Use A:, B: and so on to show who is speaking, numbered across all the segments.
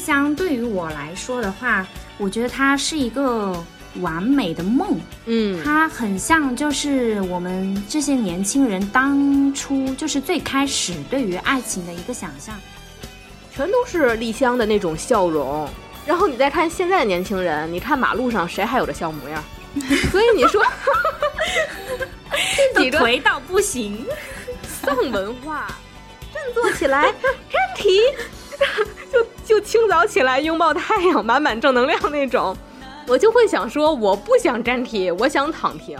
A: 香对于我来说的话，我觉得它是一个完美的梦。
B: 嗯，
A: 它很像就是我们这些年轻人当初就是最开始对于爱情的一个想象。
B: 全都是丽香的那种笑容。然后你再看现在的年轻人，你看马路上谁还有这笑模样？所以你说，
A: 都颓到不行，
B: 丧文化，振作起来，站体，就清早起来拥抱太阳，满满正能量那种。我就会想说，我不想站体，我想躺平。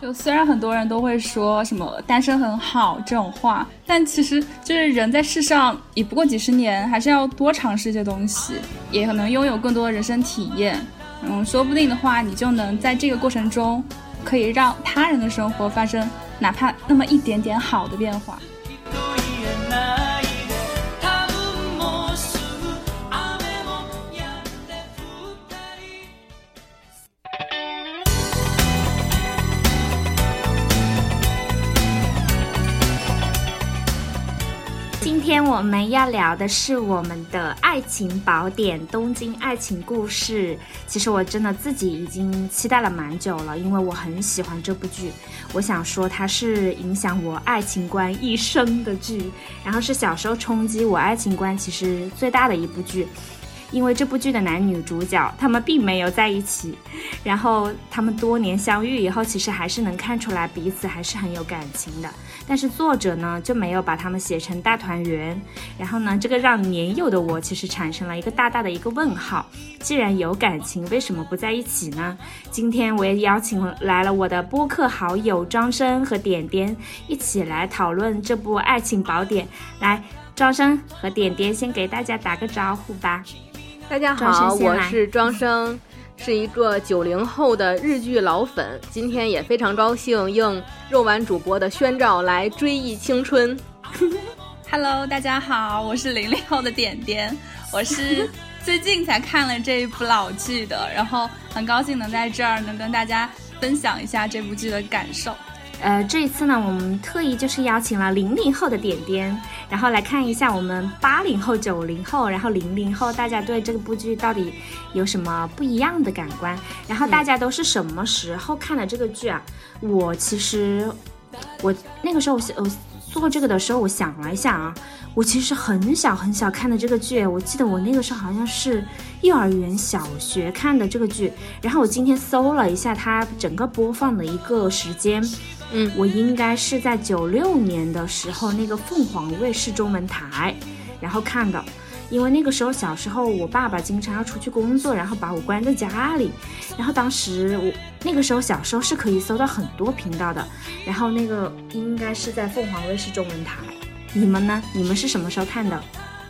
C: 就虽然很多人都会说什么单身很好这种话，但其实就是人在世上也不过几十年，还是要多尝试一些东西，也可能拥有更多人生体验。嗯，说不定的话，你就能在这个过程中，可以让他人的生活发生哪怕那么一点点好的变化。
A: 我们要聊的是我们的爱情宝典《东京爱情故事》。其实我真的自己已经期待了蛮久了，因为我很喜欢这部剧。我想说，它是影响我爱情观一生的剧，然后是小时候冲击我爱情观其实最大的一部剧。因为这部剧的男女主角他们并没有在一起，然后他们多年相遇以后，其实还是能看出来彼此还是很有感情的。但是作者呢就没有把他们写成大团圆，然后呢，这个让年幼的我其实产生了一个大大的一个问号。既然有感情，为什么不在一起呢？今天我也邀请来了我的播客好友张生和点点一起来讨论这部爱情宝典。来，张生和点点先给大家打个招呼吧。
B: 大家好，我是庄生，是一个九零后的日剧老粉。今天也非常高兴应肉丸主播的宣召来追忆青春。
C: Hello，大家好，我是零零后的点点，我是最近才看了这一部老剧的，然后很高兴能在这儿能跟大家分享一下这部剧的感受。
A: 呃，这一次呢，我们特意就是邀请了零零后的点点，然后来看一下我们八零后、九零后，然后零零后，大家对这部剧到底有什么不一样的感官？然后大家都是什么时候看的这个剧啊？我其实，我那个时候我我做这个的时候，我想了一下啊，我其实很小很小看的这个剧，我记得我那个时候好像是幼儿园、小学看的这个剧，然后我今天搜了一下它整个播放的一个时间。
B: 嗯，
A: 我应该是在九六年的时候，那个凤凰卫视中文台，然后看的。因为那个时候小时候，我爸爸经常要出去工作，然后把我关在家里。然后当时我那个时候小时候是可以搜到很多频道的。然后那个应该是在凤凰卫视中文台。你们呢？你们是什么时候看的？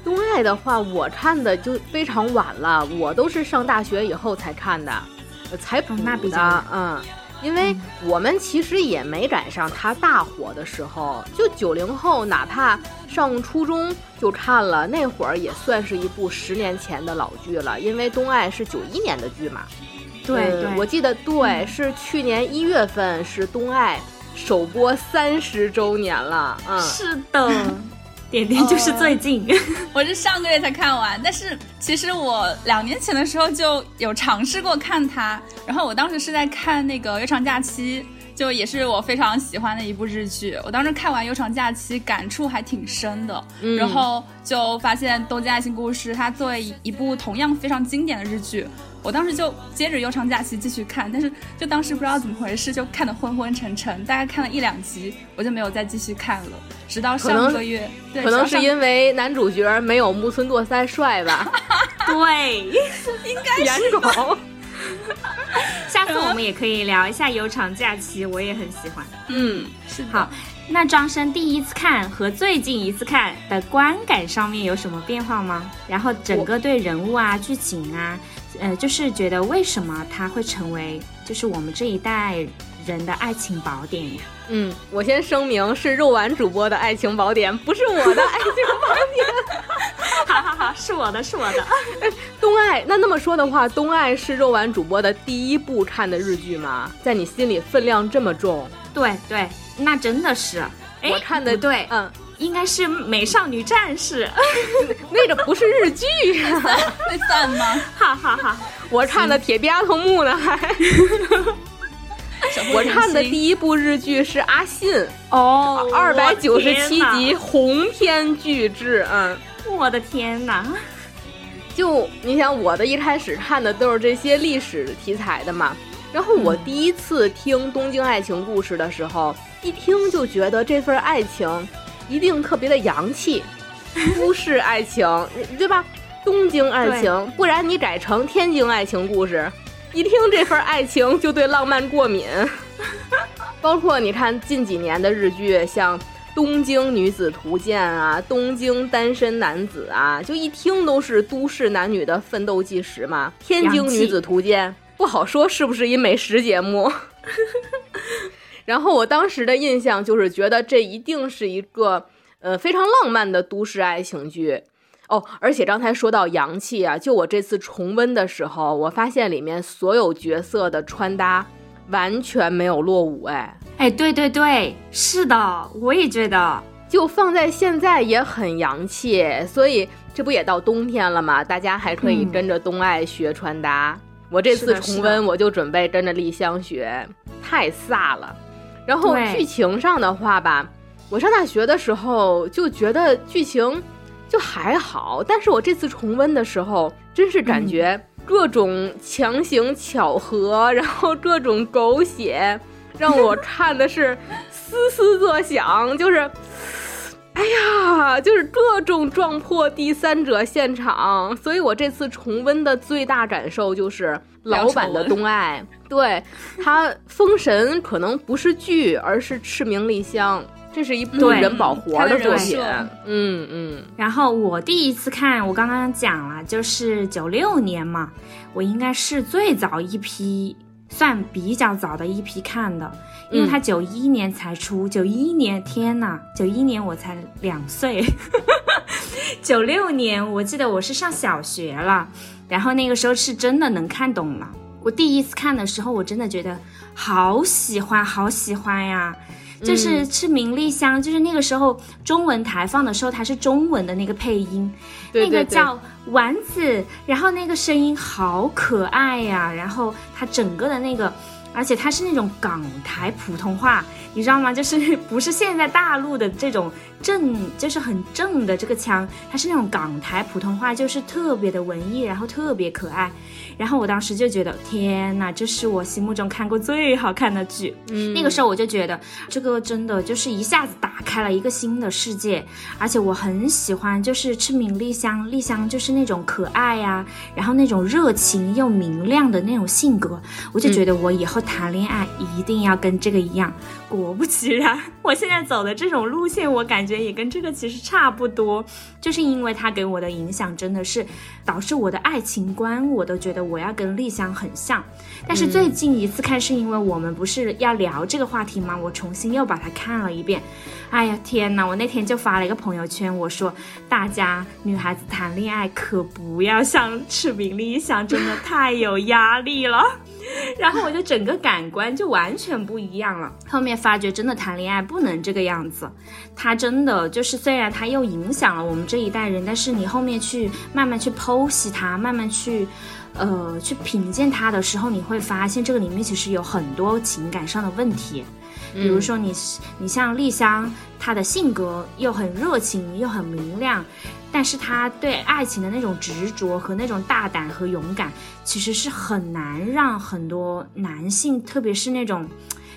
B: 东爱的话，我看的就非常晚了，我都是上大学以后才看的，才补的。嗯。因为我们其实也没赶上他大火的时候，就九零后，哪怕上初中就看了，那会儿也算是一部十年前的老剧了。因为《东爱》是九一年的剧嘛，
A: 对对，
B: 我记得对，是去年一月份是《东爱》首播三十周年了，嗯，
A: 是的。点点就是最近，
C: 我是上个月才看完，但是其实我两年前的时候就有尝试过看它，然后我当时是在看那个《悠长假期》，就也是我非常喜欢的一部日剧。我当时看完《悠长假期》，感触还挺深的，然后就发现《东京爱情故事》它作为一部同样非常经典的日剧。我当时就接着悠长假期继续看，但是就当时不知道怎么回事，就看得昏昏沉沉，大概看了一两集，我就没有再继续看了。直到上个月，
B: 可能是因为男主角没有木村拓哉帅吧？
A: 对，
C: 应该
B: 是。
A: 下次我们也可以聊一下悠长假期，我也很喜欢。
C: 嗯，是
A: 好。那庄生第一次看和最近一次看的观感上面有什么变化吗？然后整个对人物啊、剧情啊。呃，就是觉得为什么它会成为就是我们这一代人的爱情宝典呀？
B: 嗯，我先声明是肉丸主播的爱情宝典，不是我的爱情宝典。
A: 好好好，是我的，是我的。
B: 东爱，那那么说的话，东爱是肉丸主播的第一部看的日剧吗？在你心里分量这么重？
A: 对对，那真的是。
B: 我看的
A: 对，
B: 嗯。
A: 应该是《美少女战士》，
B: 那个不是日剧，
C: 那算吗？
A: 哈哈哈！
B: 我看的《铁臂阿童木》呢，还。我看的第一部日剧是《阿信》
A: 哦，
B: 二百九十七集鸿篇巨制，嗯，
A: 我的天哪！
B: 就你想，我的一开始看的都是这些历史题材的嘛，然后我第一次听《东京爱情故事》的时候，一听就觉得这份爱情一定特别的洋气，都市爱情，对吧？东京爱情，不然你改成天津爱情故事。一听这份爱情就对浪漫过敏，包括你看近几年的日剧，像《东京女子图鉴》啊，《东京单身男子》啊，就一听都是都市男女的奋斗纪实嘛。《天津女子图鉴》不好说是不是一美食节目，然后我当时的印象就是觉得这一定是一个呃非常浪漫的都市爱情剧。哦，而且刚才说到洋气啊，就我这次重温的时候，我发现里面所有角色的穿搭完全没有落伍，哎，
A: 哎，对对对，是的，我也觉得，
B: 就放在现在也很洋气，所以这不也到冬天了吗？大家还可以跟着冬爱学穿搭。我这次重温，我就准备跟着丽香学，太飒了。然后剧情上的话吧，我上大学的时候就觉得剧情。就还好，但是我这次重温的时候，真是感觉各种强行巧合，然后各种狗血，让我看的是嘶嘶作响，就是，哎呀，就是各种撞破第三者现场。所以我这次重温的最大感受就是老版的东爱，对他封神可能不是剧，而是赤名丽香。这是一部人保活的作品，嗯嗯。
A: 然后我第一次看，我刚刚讲了，就是九六年嘛，我应该是最早一批，算比较早的一批看的，因为他九一年才出，九一年，天呐，九一年我才两岁，九六年我记得我是上小学了，然后那个时候是真的能看懂了。我第一次看的时候，我真的觉得好喜欢，好喜欢呀。就是赤名利香，就是那个时候中文台放的时候，它是中文的那个配音，
B: 那
A: 个叫丸子，然后那个声音好可爱呀，然后它整个的那个，而且它是那种港台普通话，你知道吗？就是不是现在大陆的这种正，就是很正的这个腔，它是那种港台普通话，就是特别的文艺，然后特别可爱。然后我当时就觉得，天哪，这是我心目中看过最好看的剧。嗯，那个时候我就觉得，这个真的就是一下子打开了一个新的世界。而且我很喜欢，就是赤名丽香，丽香就是那种可爱呀，然后那种热情又明亮的那种性格，我就觉得我以后谈恋爱一定要跟这个一样。果不其然，我现在走的这种路线，我感觉也跟这个其实差不多，就是因为他给我的影响真的是导致我的爱情观，我都觉得。我要跟丽香很像，但是最近一次看是因为我们不是要聊这个话题吗？我重新又把它看了一遍。哎呀天哪！我那天就发了一个朋友圈，我说大家女孩子谈恋爱可不要像赤名丽香，真的太有压力了。然后我就整个感官就完全不一样了。后面发觉真的谈恋爱不能这个样子，他真的就是虽然他又影响了我们这一代人，但是你后面去慢慢去剖析他，慢慢去。呃，去品鉴他的时候，你会发现这个里面其实有很多情感上的问题。比如说，你你像丽香，她的性格又很热情，又很明亮，但是他对爱情的那种执着和那种大胆和勇敢，其实是很难让很多男性，特别是那种。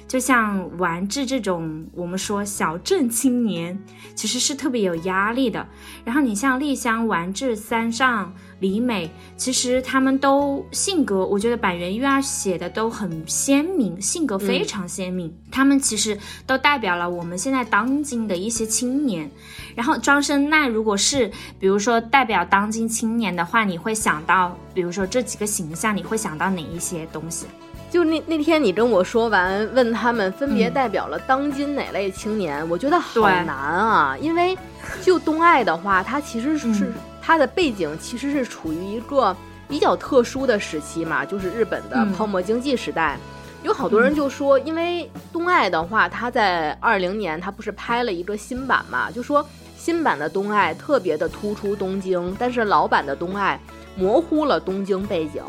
A: 就像丸志这种，我们说小镇青年，其实是特别有压力的。然后你像丽香、丸志、三上、李美，其实他们都性格，我觉得板垣育二写的都很鲜明，性格非常鲜明。他们其实都代表了我们现在当今的一些青年。然后庄生奈，如果是比如说代表当今青年的话，你会想到，比如说这几个形象，你会想到哪一些东西？
B: 就那那天你跟我说完，问他们分别代表了当今哪类青年，我觉得好难啊。因为就东爱的话，它其实是它的背景其实是处于一个比较特殊的时期嘛，就是日本的泡沫经济时代。有好多人就说，因为东爱的话，它在二零年它不是拍了一个新版嘛，就说新版的东爱特别的突出东京，但是老版的东爱模糊了东京背景。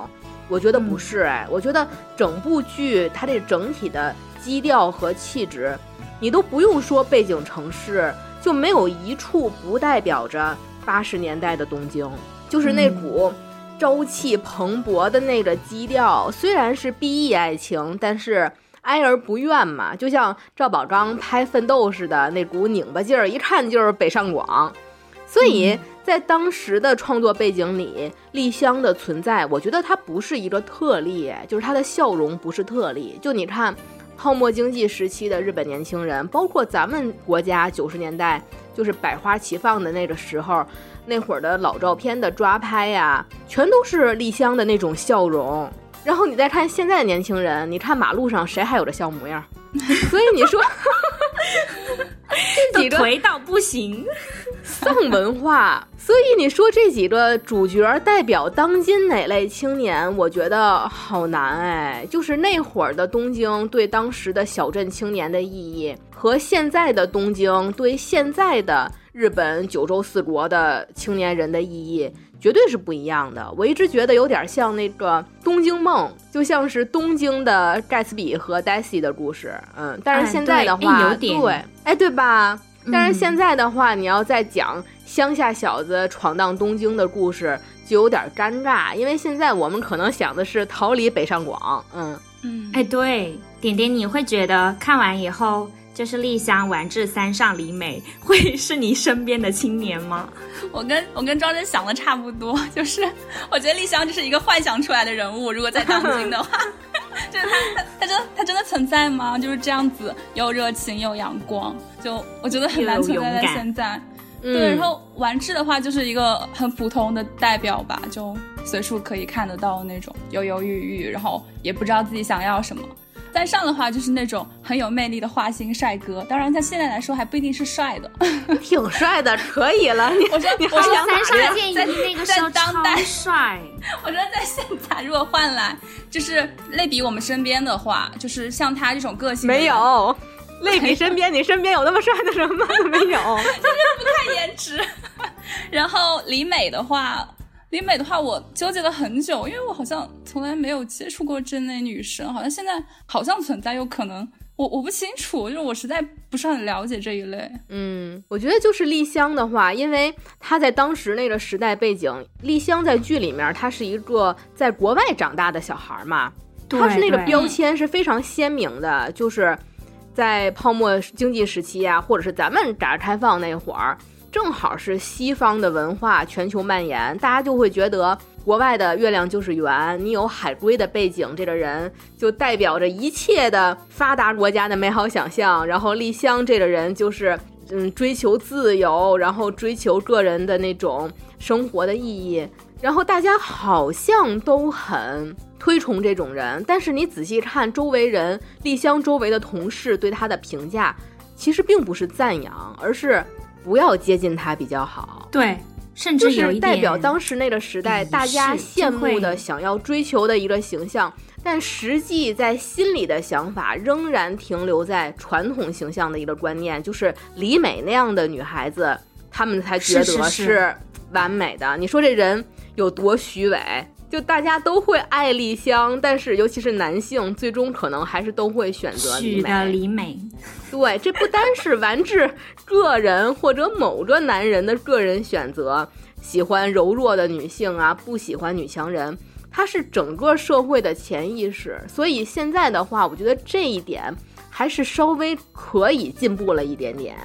B: 我觉得不是哎，我觉得整部剧它这整体的基调和气质，你都不用说背景城市，就没有一处不代表着八十年代的东京，就是那股。朝气蓬勃的那个基调，虽然是 B E 爱情，但是哀而不怨嘛，就像赵宝刚拍《奋斗》似的，那股拧巴劲儿，一看就是北上广。所以在当时的创作背景里，丽香的存在，我觉得她不是一个特例，就是她的笑容不是特例。就你看，泡沫经济时期的日本年轻人，包括咱们国家九十年代，就是百花齐放的那个时候。那会儿的老照片的抓拍呀，全都是丽香的那种笑容。然后你再看现在的年轻人，你看马路上谁还有这笑模样？所以你说，
A: 这几个颓到不行，
B: 丧文化。所以你说这几个主角代表当今哪类青年？我觉得好难哎。就是那会儿的东京对当时的小镇青年的意义，和现在的东京对现在的。日本九州四国的青年人的意义绝对是不一样的。我一直觉得有点像那个《东京梦》，就像是东京的盖茨比和黛西的故事。嗯，但是现在的话，对，哎，对吧？但是现在的话，你要再讲乡下小子闯荡东京的故事，就有点尴尬，因为现在我们可能想的是逃离北上广。嗯
A: 嗯，哎，对，点点，你会觉得看完以后。就是丽香丸至三上里美会是你身边的青年吗？
C: 我跟我跟庄真想的差不多，就是我觉得丽香就是一个幻想出来的人物。如果在当今的话，就是他他他真他真的存在吗？就是这样子又热情又阳光，就我觉得很难存在在现在。对，然后丸治的话就是一个很普通的代表吧，就随处可以看得到那种犹犹豫豫，然后也不知道自己想要什么。三上的话就是那种很有魅力的花心帅哥，当然他现在来说还不一定是帅的，
B: 挺帅的，可以了。
C: 我说
A: 你
C: 我说
A: 三上在那个时候
C: 当代
A: 帅，
C: 我说在现在如果换来就是类比我们身边的话，就是像他这种个性
B: 没有类比身边，你身边有那么帅的人吗？没有，
C: 就是不看颜值。然后李美的话。李美的话，我纠结了很久，因为我好像从来没有接触过这类女生，好像现在好像存在，有可能我我不清楚，就是我实在不是很了解这一类。
B: 嗯，我觉得就是丽香的话，因为她在当时那个时代背景，丽香在剧里面她是一个在国外长大的小孩嘛，她是那个标签是非常鲜明的，就是在泡沫经济时期啊，或者是咱们改革开放那会儿。正好是西方的文化全球蔓延，大家就会觉得国外的月亮就是圆。你有海归的背景，这个人就代表着一切的发达国家的美好想象。然后丽香这个人就是，嗯，追求自由，然后追求个人的那种生活的意义。然后大家好像都很推崇这种人，但是你仔细看周围人，丽香周围的同事对他的评价，其实并不是赞扬，而是。不要接近他比较好。
A: 对，甚至
B: 是代表当时那个时代大家羡慕的、想要追求的一个形象，但实际在心里的想法仍然停留在传统形象的一个观念，就是李美那样的女孩子，他们才觉得是完美的。你说这人有多虚伪？就大家都会爱丽香，但是尤其是男性，最终可能还是都会选择
A: 李美。李美，
B: 对，这不单是完治个人或者某个男人的个人选择，喜欢柔弱的女性啊，不喜欢女强人，它是整个社会的潜意识。所以现在的话，我觉得这一点还是稍微可以进步了一点点。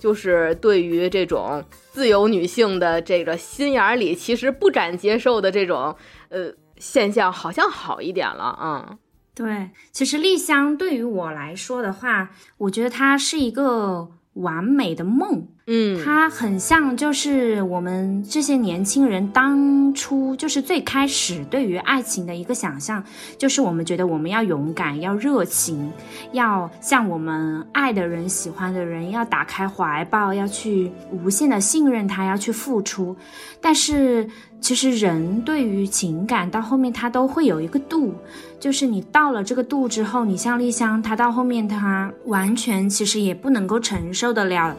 B: 就是对于这种自由女性的这个心眼里，其实不敢接受的这种呃现象，好像好一点了啊。
A: 对，其实丽香对于我来说的话，我觉得它是一个完美的梦。
B: 嗯，
A: 它很像，就是我们这些年轻人当初就是最开始对于爱情的一个想象，就是我们觉得我们要勇敢，要热情，要像我们爱的人、喜欢的人，要打开怀抱，要去无限的信任他，要去付出。但是其实人对于情感到后面他都会有一个度，就是你到了这个度之后，你像丽香，她到后面她完全其实也不能够承受得了。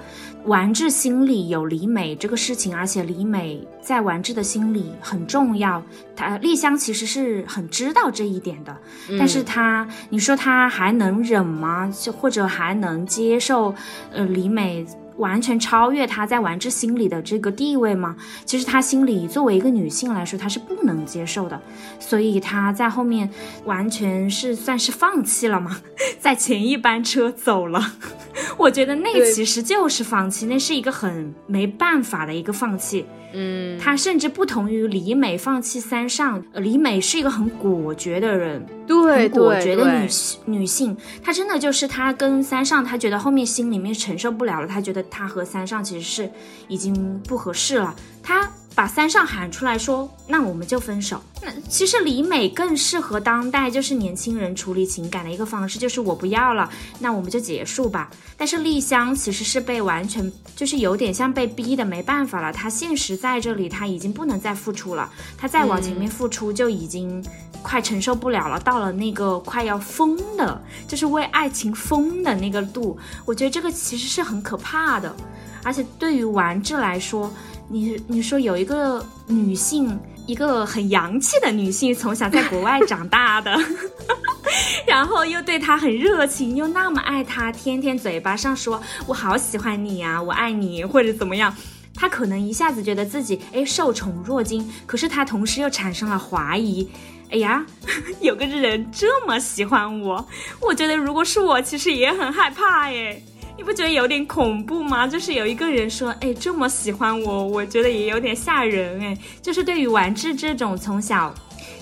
A: 丸治心里有李美这个事情，而且李美在丸治的心里很重要。他丽香其实是很知道这一点的，但是他你说他还能忍吗？就或者还能接受？呃，李美。完全超越她在丸之心里的这个地位吗？其实她心里作为一个女性来说，她是不能接受的，所以她在后面完全是算是放弃了嘛？在前一班车走了，我觉得那其实就是放弃，那是一个很没办法的一个放弃。
B: 嗯，
A: 她甚至不同于李美放弃三上，李美是一个很果决的人，
B: 对，
A: 果决的女女性，她真的就是她跟三上，她觉得后面心里面承受不了了，她觉得她和三上其实是已经不合适了，他。把三上喊出来说，那我们就分手。那其实李美更适合当代就是年轻人处理情感的一个方式，就是我不要了，那我们就结束吧。但是丽香其实是被完全就是有点像被逼的，没办法了。她现实在这里，她已经不能再付出了，她再往前面付出就已经快承受不了了，到了那个快要疯的，就是为爱情疯的那个度。我觉得这个其实是很可怕的，而且对于丸治来说。你你说有一个女性，一个很洋气的女性，从小在国外 长大的，然后又对他很热情，又那么爱他，天天嘴巴上说我好喜欢你呀，我爱你或者怎么样，他可能一下子觉得自己哎受宠若惊，可是他同时又产生了怀疑，哎呀，有个人这么喜欢我，我觉得如果是我，其实也很害怕哎。你不觉得有点恐怖吗？就是有一个人说，哎，这么喜欢我，我觉得也有点吓人哎。就是对于丸治这种从小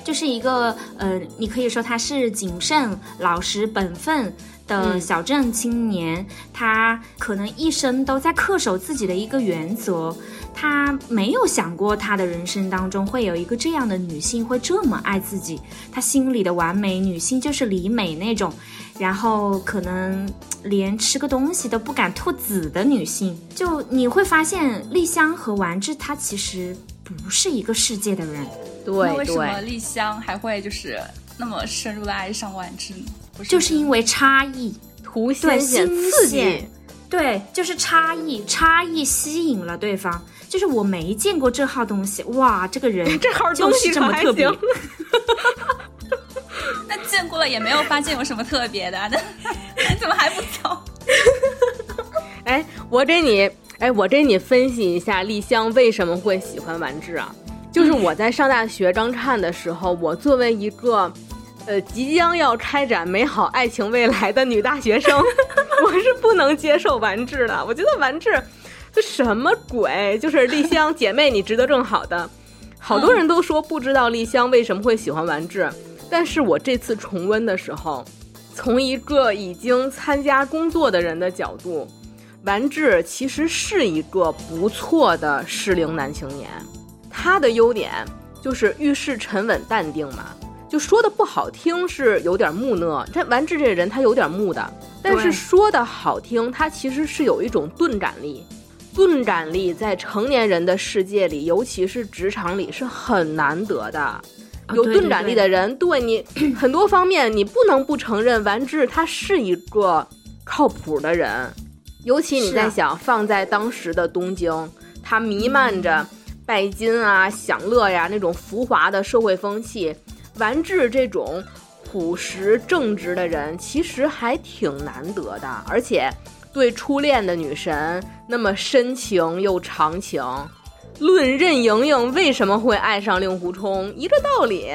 A: 就是一个呃，你可以说他是谨慎、老实、本分的小镇青年，他可能一生都在恪守自己的一个原则。他没有想过他的人生当中会有一个这样的女性会这么爱自己。他心里的完美女性就是李美那种，然后可能连吃个东西都不敢吐籽的女性。就你会发现丽香和丸治她其实不是一个世界的人。
B: 对，
C: 那为什么丽香还会就是那么深入的爱上丸治呢？
A: 就是因为差异，
B: 图新鲜刺激。
A: 对，就是差异，差异吸引了对方。就是我没见过这号东西，哇，这个人
B: 这号东西
A: 这么特别。
C: 那见过了也没有发现有什么特别的，那 怎么还不走？
B: 哎，我给你，哎，我给你分析一下丽香为什么会喜欢丸治啊？就是我在上大学刚看的时候，我作为一个。呃，即将要开展美好爱情未来的女大学生，我是不能接受完治的。我觉得完治，这什么鬼？就是丽香姐妹，你值得更好的。好多人都说不知道丽香为什么会喜欢完治，但是我这次重温的时候，从一个已经参加工作的人的角度，完治其实是一个不错的适龄男青年。他的优点就是遇事沉稳淡定嘛。就说的不好听是有点木讷，这丸治这人他有点木的，但是说的好听，他其实是有一种钝感力。钝感力在成年人的世界里，尤其是职场里是很难得的。有钝感力的人，对你很多方面你不能不承认，完治他是一个靠谱的人。尤其你在想放在当时的东京，它弥漫着拜金啊、享乐呀那种浮华的社会风气。完治这种朴实正直的人，其实还挺难得的，而且对初恋的女神那么深情又长情。论任盈盈为什么会爱上令狐冲，一个道理。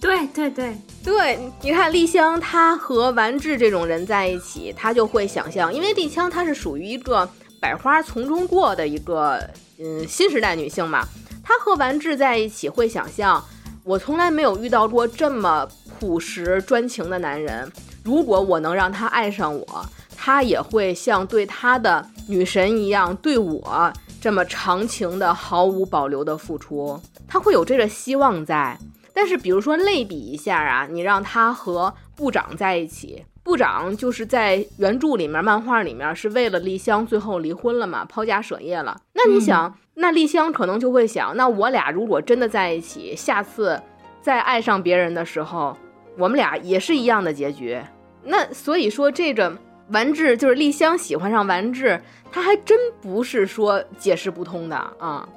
A: 对对对
B: 对，你看丽香，她和完治这种人在一起，她就会想象，因为丽香她是属于一个百花丛中过的一个嗯新时代女性嘛，她和完治在一起会想象。我从来没有遇到过这么朴实专情的男人。如果我能让他爱上我，他也会像对他的女神一样对我这么长情的、毫无保留的付出。他会有这个希望在。但是，比如说类比一下啊，你让他和部长在一起，部长就是在原著里面、漫画里面是为了丽香最后离婚了嘛，抛家舍业了。那你想，那丽香可能就会想，那我俩如果真的在一起，下次再爱上别人的时候，我们俩也是一样的结局。那所以说，这个丸治就是丽香喜欢上丸治，他还真不是说解释不通的啊。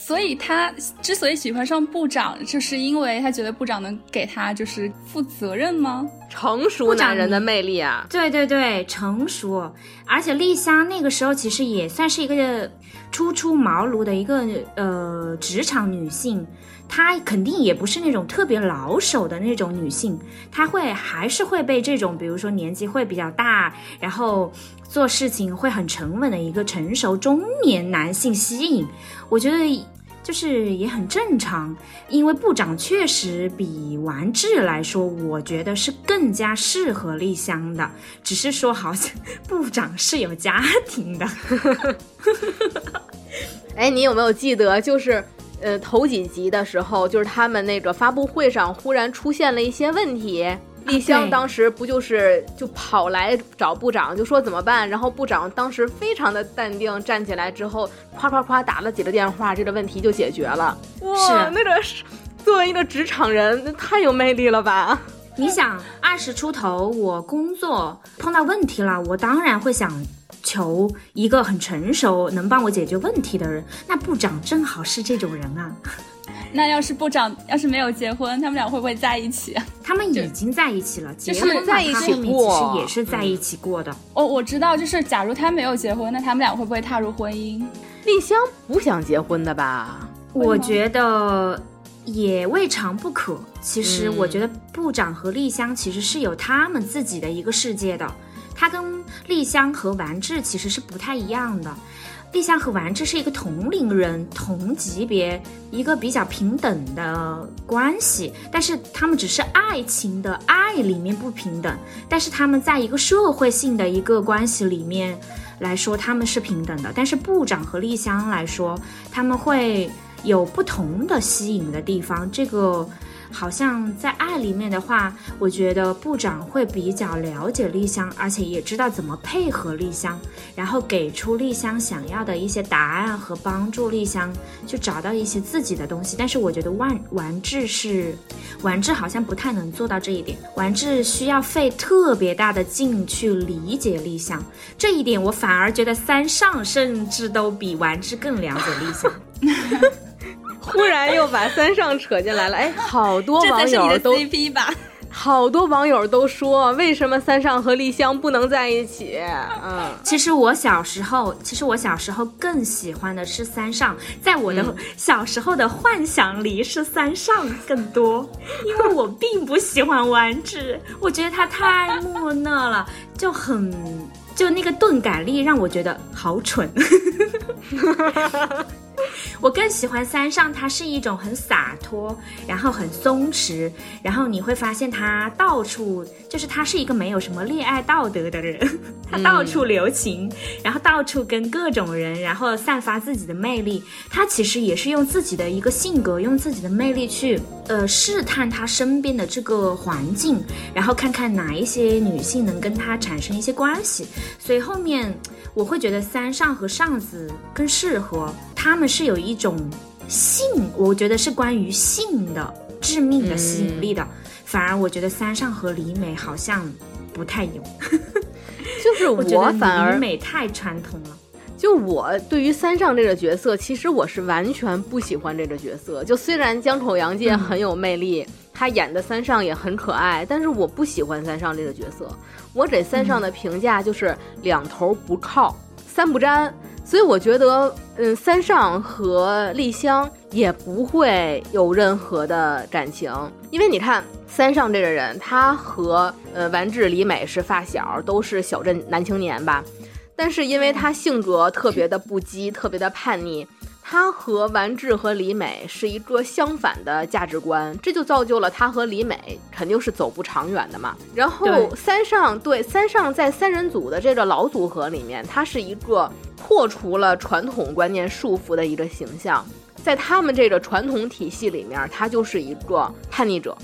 C: 所以他之所以喜欢上部长，就是因为他觉得部长能给他就是负责任吗？
B: 成熟男人的魅力啊！
A: 对对对，成熟。而且丽香那个时候其实也算是一个初出茅庐的一个呃职场女性，她肯定也不是那种特别老手的那种女性，她会还是会被这种比如说年纪会比较大，然后做事情会很沉稳的一个成熟中年男性吸引。我觉得就是也很正常，因为部长确实比丸治来说，我觉得是更加适合丽香的。只是说，好像部长是有家庭的。
B: 哎，你有没有记得，就是呃头几集的时候，就是他们那个发布会上忽然出现了一些问题。丽香当时不就是就跑来找部长，就说怎么办？然后部长当时非常的淡定，站起来之后，夸夸夸打了几个电话，这个问题就解决了。哇，那个是作为一个职场人，那太有魅力了吧？
A: 你想二十出头，我工作碰到问题了，我当然会想求一个很成熟、能帮我解决问题的人。那部长正好是这种人啊。
C: 那要是部长要是没有结婚，他们俩会不会在一起？
A: 他们已经在一起了，
B: 就是在一起
A: 过，其实也是在一起过的。
C: 哦，我知道，就是假如他没有结婚，那他们俩会不会踏入婚姻？
B: 丽香不想结婚的吧？
A: 我觉得也未尝不可。其实我觉得部长和丽香其实是有他们自己的一个世界的，他跟丽香和丸治其实是不太一样的。丽香和丸治是一个同龄人、同级别、一个比较平等的关系，但是他们只是爱情的爱里面不平等，但是他们在一个社会性的一个关系里面来说，他们是平等的。但是部长和丽香来说，他们会有不同的吸引的地方，这个。好像在爱里面的话，我觉得部长会比较了解丽香，而且也知道怎么配合丽香，然后给出丽香想要的一些答案和帮助丽香去找到一些自己的东西。但是我觉得万丸治是丸治好像不太能做到这一点，丸治需要费特别大的劲去理解丽香，这一点我反而觉得三上甚至都比丸治更了解丽香。
B: 忽然又把三上扯进来了，哎，好多网友都
C: CP 吧，
B: 好多网友都说，为什么三上和丽香不能在一起？嗯，
A: 其实我小时候，其实我小时候更喜欢的是三上，在我的小时候的幻想里是三上更多，因为我并不喜欢丸子，我觉得他太木讷了，就很就那个钝感力让我觉得好蠢。我更喜欢三上，他是一种很洒脱，然后很松弛，然后你会发现他到处就是他是一个没有什么恋爱道德的人，他到处留情，然后到处跟各种人，然后散发自己的魅力。他其实也是用自己的一个性格，用自己的魅力去呃试探他身边的这个环境，然后看看哪一些女性能跟他产生一些关系。所以后面我会觉得三上和上子更适合。他们是有一种性，我觉得是关于性的致命的吸引力的。反而我觉得三上和李美好像不太有，
B: 就是我反而
A: 李美太传统了。
B: 就我对于三上这个角色，其实我是完全不喜欢这个角色。就虽然江口洋介很有魅力，他演的三上也很可爱，但是我不喜欢三上这个角色。我给三上的评价就是两头不靠，三不沾。所以我觉得，嗯，三上和丽香也不会有任何的感情，因为你看三上这个人，他和呃丸治、李美是发小，都是小镇男青年吧，但是因为他性格特别的不羁，特别的叛逆。他和完治和李美是一个相反的价值观，这就造就了他和李美肯定是走不长远的嘛。然后三上对三上在三人组的这个老组合里面，他是一个破除了传统观念束缚的一个形象，在他们这个传统体系里面，他就是一个叛逆者，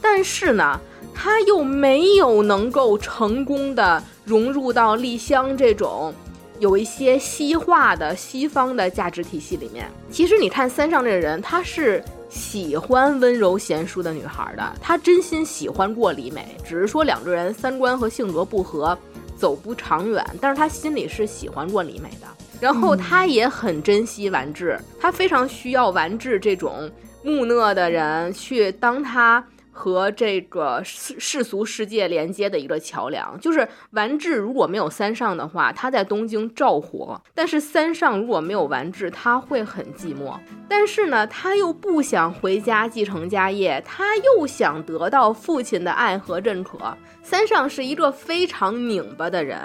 B: 但是呢，他又没有能够成功的融入到丽香这种。有一些西化的西方的价值体系里面。其实你看三上这个人，他是喜欢温柔贤淑的女孩的，他真心喜欢过李美，只是说两个人三观和性格不合，走不长远。但是他心里是喜欢过李美的，然后他也很珍惜丸治，他非常需要丸治这种木讷的人去当他。和这个世世俗世界连接的一个桥梁，就是丸治如果没有三上的话，他在东京照活；但是三上如果没有丸治，他会很寂寞。但是呢，他又不想回家继承家业，他又想得到父亲的爱和认可。三上是一个非常拧巴的人，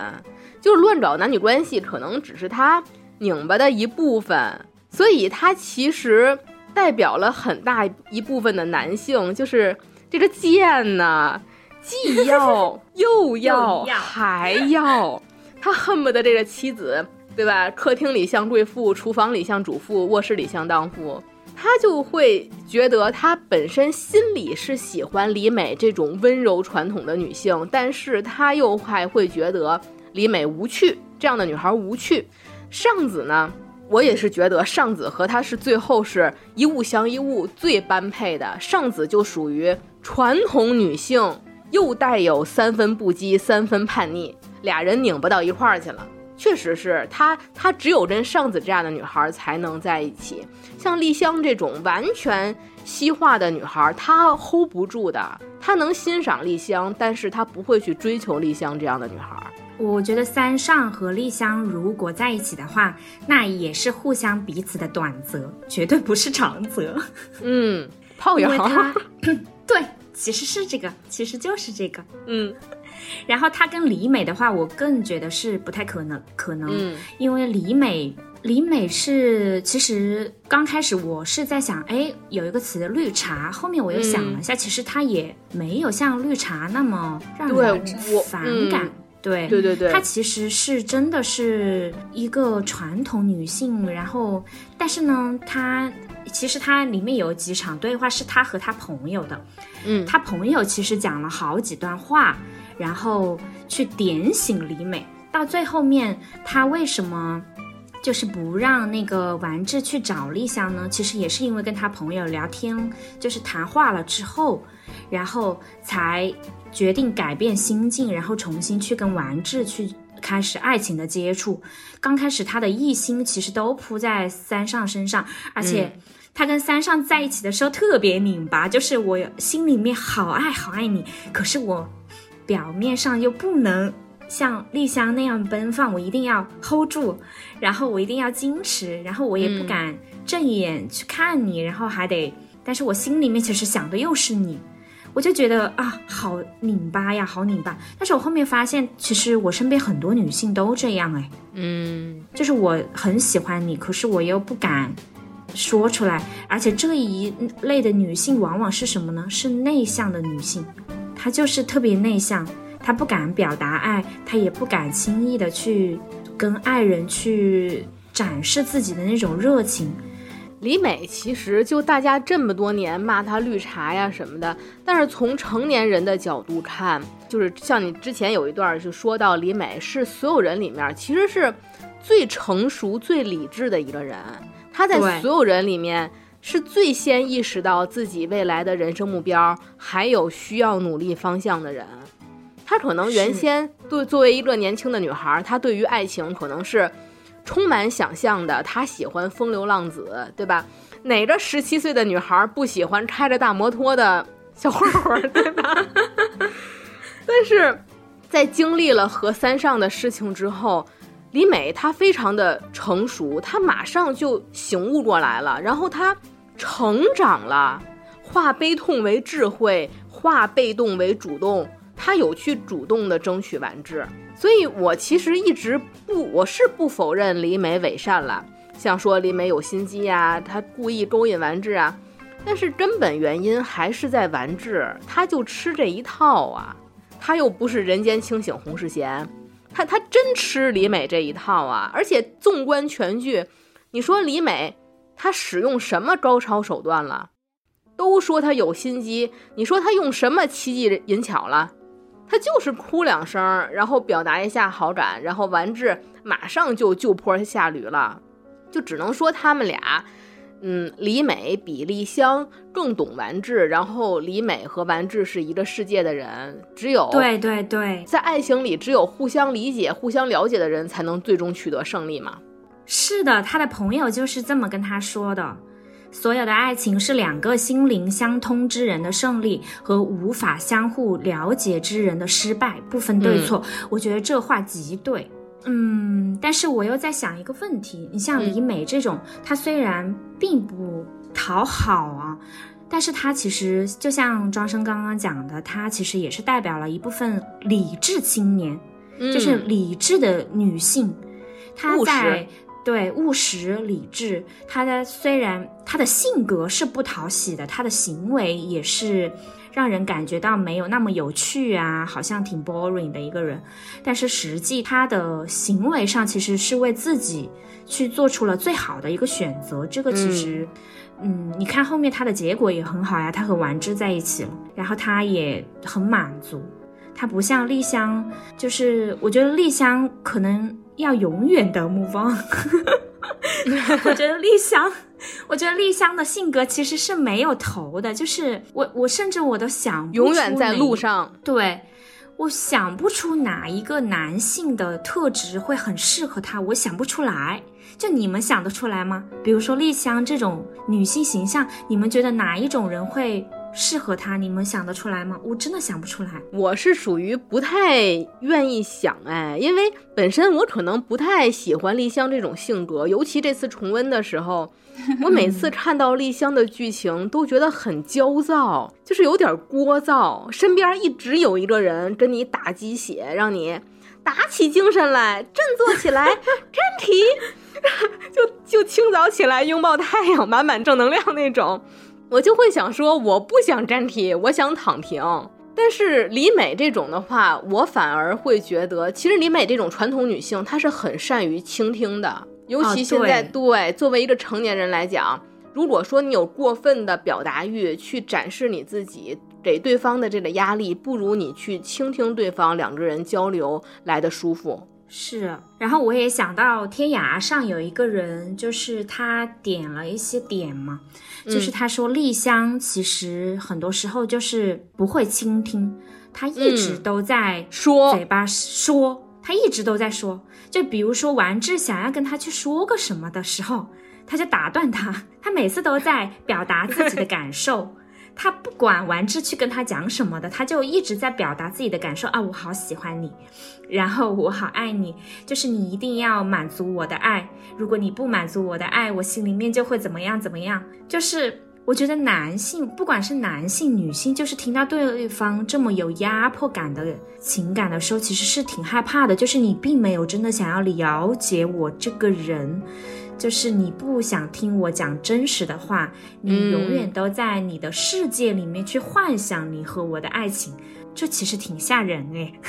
B: 就是乱找男女关系，可能只是他拧巴的一部分，所以他其实代表了很大一部分的男性，就是。这个贱呐，既要又要还要，他恨不得这个妻子，对吧？客厅里像贵妇，厨房里像主妇，卧室里像荡妇，他就会觉得他本身心里是喜欢李美这种温柔传统的女性，但是他又还会觉得李美无趣，这样的女孩无趣。上子呢？我也是觉得上子和他是最后是一物降一物最般配的。上子就属于传统女性，又带有三分不羁、三分叛逆，俩人拧不到一块儿去了。确实是她，她只有跟上子这样的女孩才能在一起。像丽香这种完全西化的女孩，她 hold 不住的。她能欣赏丽香，但是她不会去追求丽香这样的女孩。
A: 我觉得三上和丽香如果在一起的话，那也是互相彼此的短则，绝对不是长则。
B: 嗯，炮友。
A: 对，其实是这个，其实就是这个。
B: 嗯，
A: 然后他跟李美的话，我更觉得是不太可能，可能，因为李美，李美是其实刚开始我是在想，哎，有一个词绿茶，后面我又想了一下，其实她也没有像绿茶那么让人反感。对
B: 对对对，
A: 她其实是真的是一个传统女性，然后，但是呢，她其实他里面有几场对话是他和他朋友的，
B: 嗯，
A: 他朋友其实讲了好几段话，然后去点醒李美，到最后面他为什么就是不让那个丸治去找丽香呢？其实也是因为跟他朋友聊天，就是谈话了之后，然后才。决定改变心境，然后重新去跟丸治去开始爱情的接触。刚开始他的一心其实都扑在三上身上，而且他跟三上在一起的时候特别拧巴，就是我心里面好爱好爱你，可是我表面上又不能像丽香那样奔放，我一定要 hold 住，然后我一定要矜持，然后我也不敢正眼去看你，然后还得，但是我心里面其实想的又是你。我就觉得啊，好拧巴呀，好拧巴。但是我后面发现，其实我身边很多女性都这样哎，
B: 嗯，
A: 就是我很喜欢你，可是我又不敢说出来。而且这一类的女性往往是什么呢？是内向的女性，她就是特别内向，她不敢表达爱，她也不敢轻易的去跟爱人去展示自己的那种热情。
B: 李美其实就大家这么多年骂她绿茶呀什么的，但是从成年人的角度看，就是像你之前有一段就说到李美是所有人里面其实是最成熟、最理智的一个人。她在所有人里面是最先意识到自己未来的人生目标还有需要努力方向的人。她可能原先对作为一个年轻的女孩，她对于爱情可能是。充满想象的，他喜欢风流浪子，对吧？哪个十七岁的女孩不喜欢开着大摩托的小混混，对吧？但是，在经历了和三上的事情之后，李美她非常的成熟，她马上就醒悟过来了，然后她成长了，化悲痛为智慧，化被动为主动，她有去主动的争取完治。所以，我其实一直不，我是不否认李美伪善了，像说李美有心机呀，她故意勾引完治啊，但是根本原因还是在完治，他就吃这一套啊，他又不是人间清醒洪世贤，他他真吃李美这一套啊，而且纵观全剧，你说李美她使用什么高超手段了？都说她有心机，你说她用什么奇技淫巧了？他就是哭两声，然后表达一下好感，然后完治马上就就坡下驴了，就只能说他们俩。嗯，李美比丽香更懂完治，然后李美和完治是一个世界的人，只有
A: 对对对，
B: 在爱情里，只有互相理解、互相了解的人才能最终取得胜利嘛。
A: 是的，他的朋友就是这么跟他说的。所有的爱情是两个心灵相通之人的胜利和无法相互了解之人的失败，不分对错。我觉得这话极对。嗯，但是我又在想一个问题，你像李美这种，她虽然并不讨好啊，但是她其实就像庄生刚刚讲的，她其实也是代表了一部分理智青年，就是理智的女性，她在对务实理智，他的虽然他的性格是不讨喜的，他的行为也是。让人感觉到没有那么有趣啊，好像挺 boring 的一个人，但是实际他的行为上其实是为自己去做出了最好的一个选择。这个其实，嗯，你看后面他的结果也很好呀，他和丸之在一起了，然后他也很满足。他不像丽香，就是我觉得丽香可能要永远的目光。我觉得丽香。我觉得丽香的性格其实是没有头的，就是我我甚至我都想
B: 永远在路上。
A: 对，我想不出哪一个男性的特质会很适合他，我想不出来。就你们想得出来吗？比如说丽香这种女性形象，你们觉得哪一种人会？适合他，你们想得出来吗？我真的想不出来。
B: 我是属于不太愿意想哎，因为本身我可能不太喜欢丽香这种性格，尤其这次重温的时候，我每次看到丽香的剧情都觉得很焦躁，就是有点聒噪，身边一直有一个人跟你打鸡血，让你打起精神来，振作起来，真题，就就清早起来拥抱太阳，满满正能量那种。我就会想说，我不想站体，我想躺平。但是李美这种的话，我反而会觉得，其实李美这种传统女性，她是很善于倾听的。尤其现在，对作为一个成年人来讲，如果说你有过分的表达欲，去展示你自己，给对方的这个压力，不如你去倾听对方，两个人交流来的舒服。
A: 是，然后我也想到天涯上有一个人，就是他点了一些点嘛，就是他说丽香其实很多时候就是不会倾听，他一直都在
B: 说。
A: 嘴巴说，他一直都在说，就比如说完治想要跟他去说个什么的时候，他就打断他，他每次都在表达自己的感受。他不管完治去跟他讲什么的，他就一直在表达自己的感受啊，我好喜欢你，然后我好爱你，就是你一定要满足我的爱，如果你不满足我的爱，我心里面就会怎么样怎么样。就是我觉得男性，不管是男性女性，就是听到对方这么有压迫感的情感的时候，其实是挺害怕的，就是你并没有真的想要了解我这个人。就是你不想听我讲真实的话，你永远都在你的世界里面去幻想你和我的爱情，这其实挺吓人诶。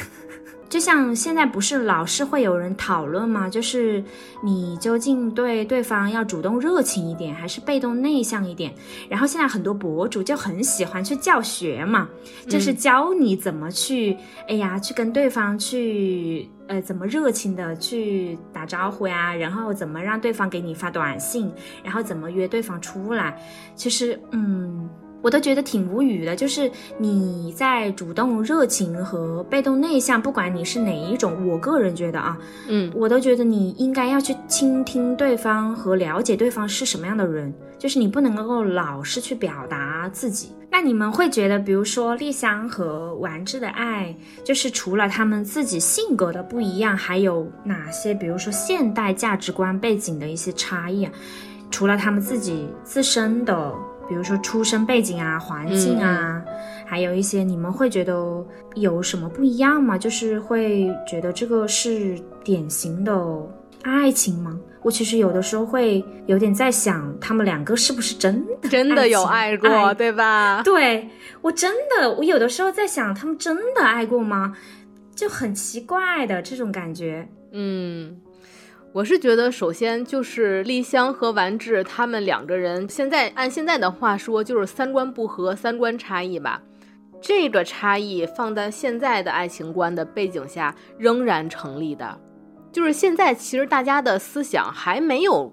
A: 就像现在不是老是会有人讨论吗？就是你究竟对对方要主动热情一点，还是被动内向一点？然后现在很多博主就很喜欢去教学嘛，就是教你怎么去，哎呀，去跟对方去，呃，怎么热情的去打招呼呀？然后怎么让对方给你发短信？然后怎么约对方出来？其实，嗯。我都觉得挺无语的，就是你在主动热情和被动内向，不管你是哪一种，我个人觉得啊，
B: 嗯，
A: 我都觉得你应该要去倾听对方和了解对方是什么样的人，就是你不能够老是去表达自己。那你们会觉得，比如说丽香和丸治的爱，就是除了他们自己性格的不一样，还有哪些？比如说现代价值观背景的一些差异啊，除了他们自己自身的。比如说出生背景啊、环境啊，还有一些，你们会觉得有什么不一样吗？就是会觉得这个是典型的爱情吗？我其实有的时候会有点在想，他们两个是不是真的
B: 真的有
A: 爱
B: 过，对吧？
A: 对我真的，我有的时候在想，他们真的爱过吗？就很奇怪的这种感觉，
B: 嗯。我是觉得，首先就是丽香和丸治他们两个人，现在按现在的话说，就是三观不合，三观差异吧。这个差异放在现在的爱情观的背景下仍然成立的。就是现在，其实大家的思想还没有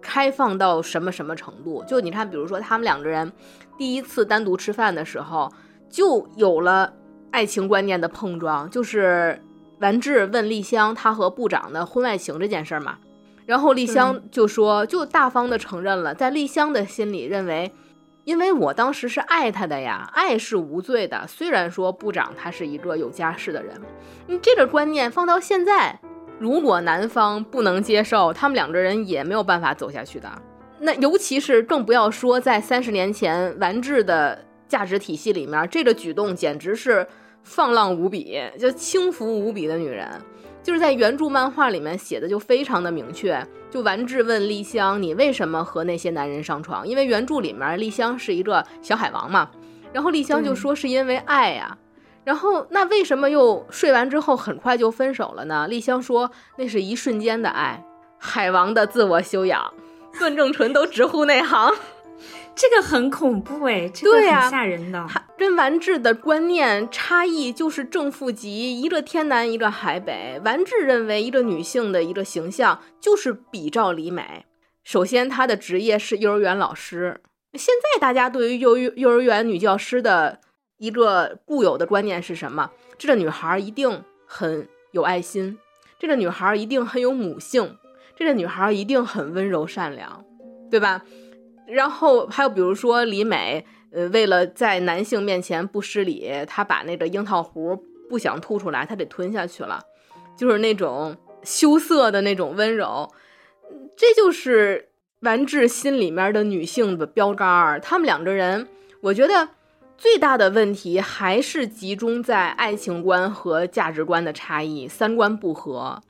B: 开放到什么什么程度。就你看，比如说他们两个人第一次单独吃饭的时候，就有了爱情观念的碰撞。就是完治问丽香他和部长的婚外情这件事儿嘛，然后丽香就说，就大方的承认了，在丽香的心里认为，因为我当时是爱他的呀，爱是无罪的。虽然说部长他是一个有家室的人，你这个观念放到现在。如果男方不能接受，他们两个人也没有办法走下去的。那尤其是更不要说在三十年前完治的价值体系里面，这个举动简直是放浪无比，就轻浮无比的女人。就是在原著漫画里面写的就非常的明确，就完治问丽香：“你为什么和那些男人上床？”因为原著里面丽香是一个小海王嘛，然后丽香就说是因为爱呀。然后，那为什么又睡完之后很快就分手了呢？丽香说，那是一瞬间的爱，海王的自我修养。段正淳都直呼内行，
A: 这个很恐怖哎，这个很吓人的。
B: 跟完治的观念差异就是正负极，一个天南，一个海北。完治认为，一个女性的一个形象就是比照李美。首先，她的职业是幼儿园老师。现在大家对于幼幼幼儿园女教师的。一个固有的观念是什么？这个女孩一定很有爱心，这个女孩一定很有母性，这个女孩一定很温柔善良，对吧？然后还有比如说李美，呃，为了在男性面前不失礼，她把那个樱桃核不想吐出来，她得吞下去了，就是那种羞涩的那种温柔，这就是完治心里面的女性的标杆儿。他们两个人，我觉得。最大的问题还是集中在爱情观和价值观的差异，三观不合，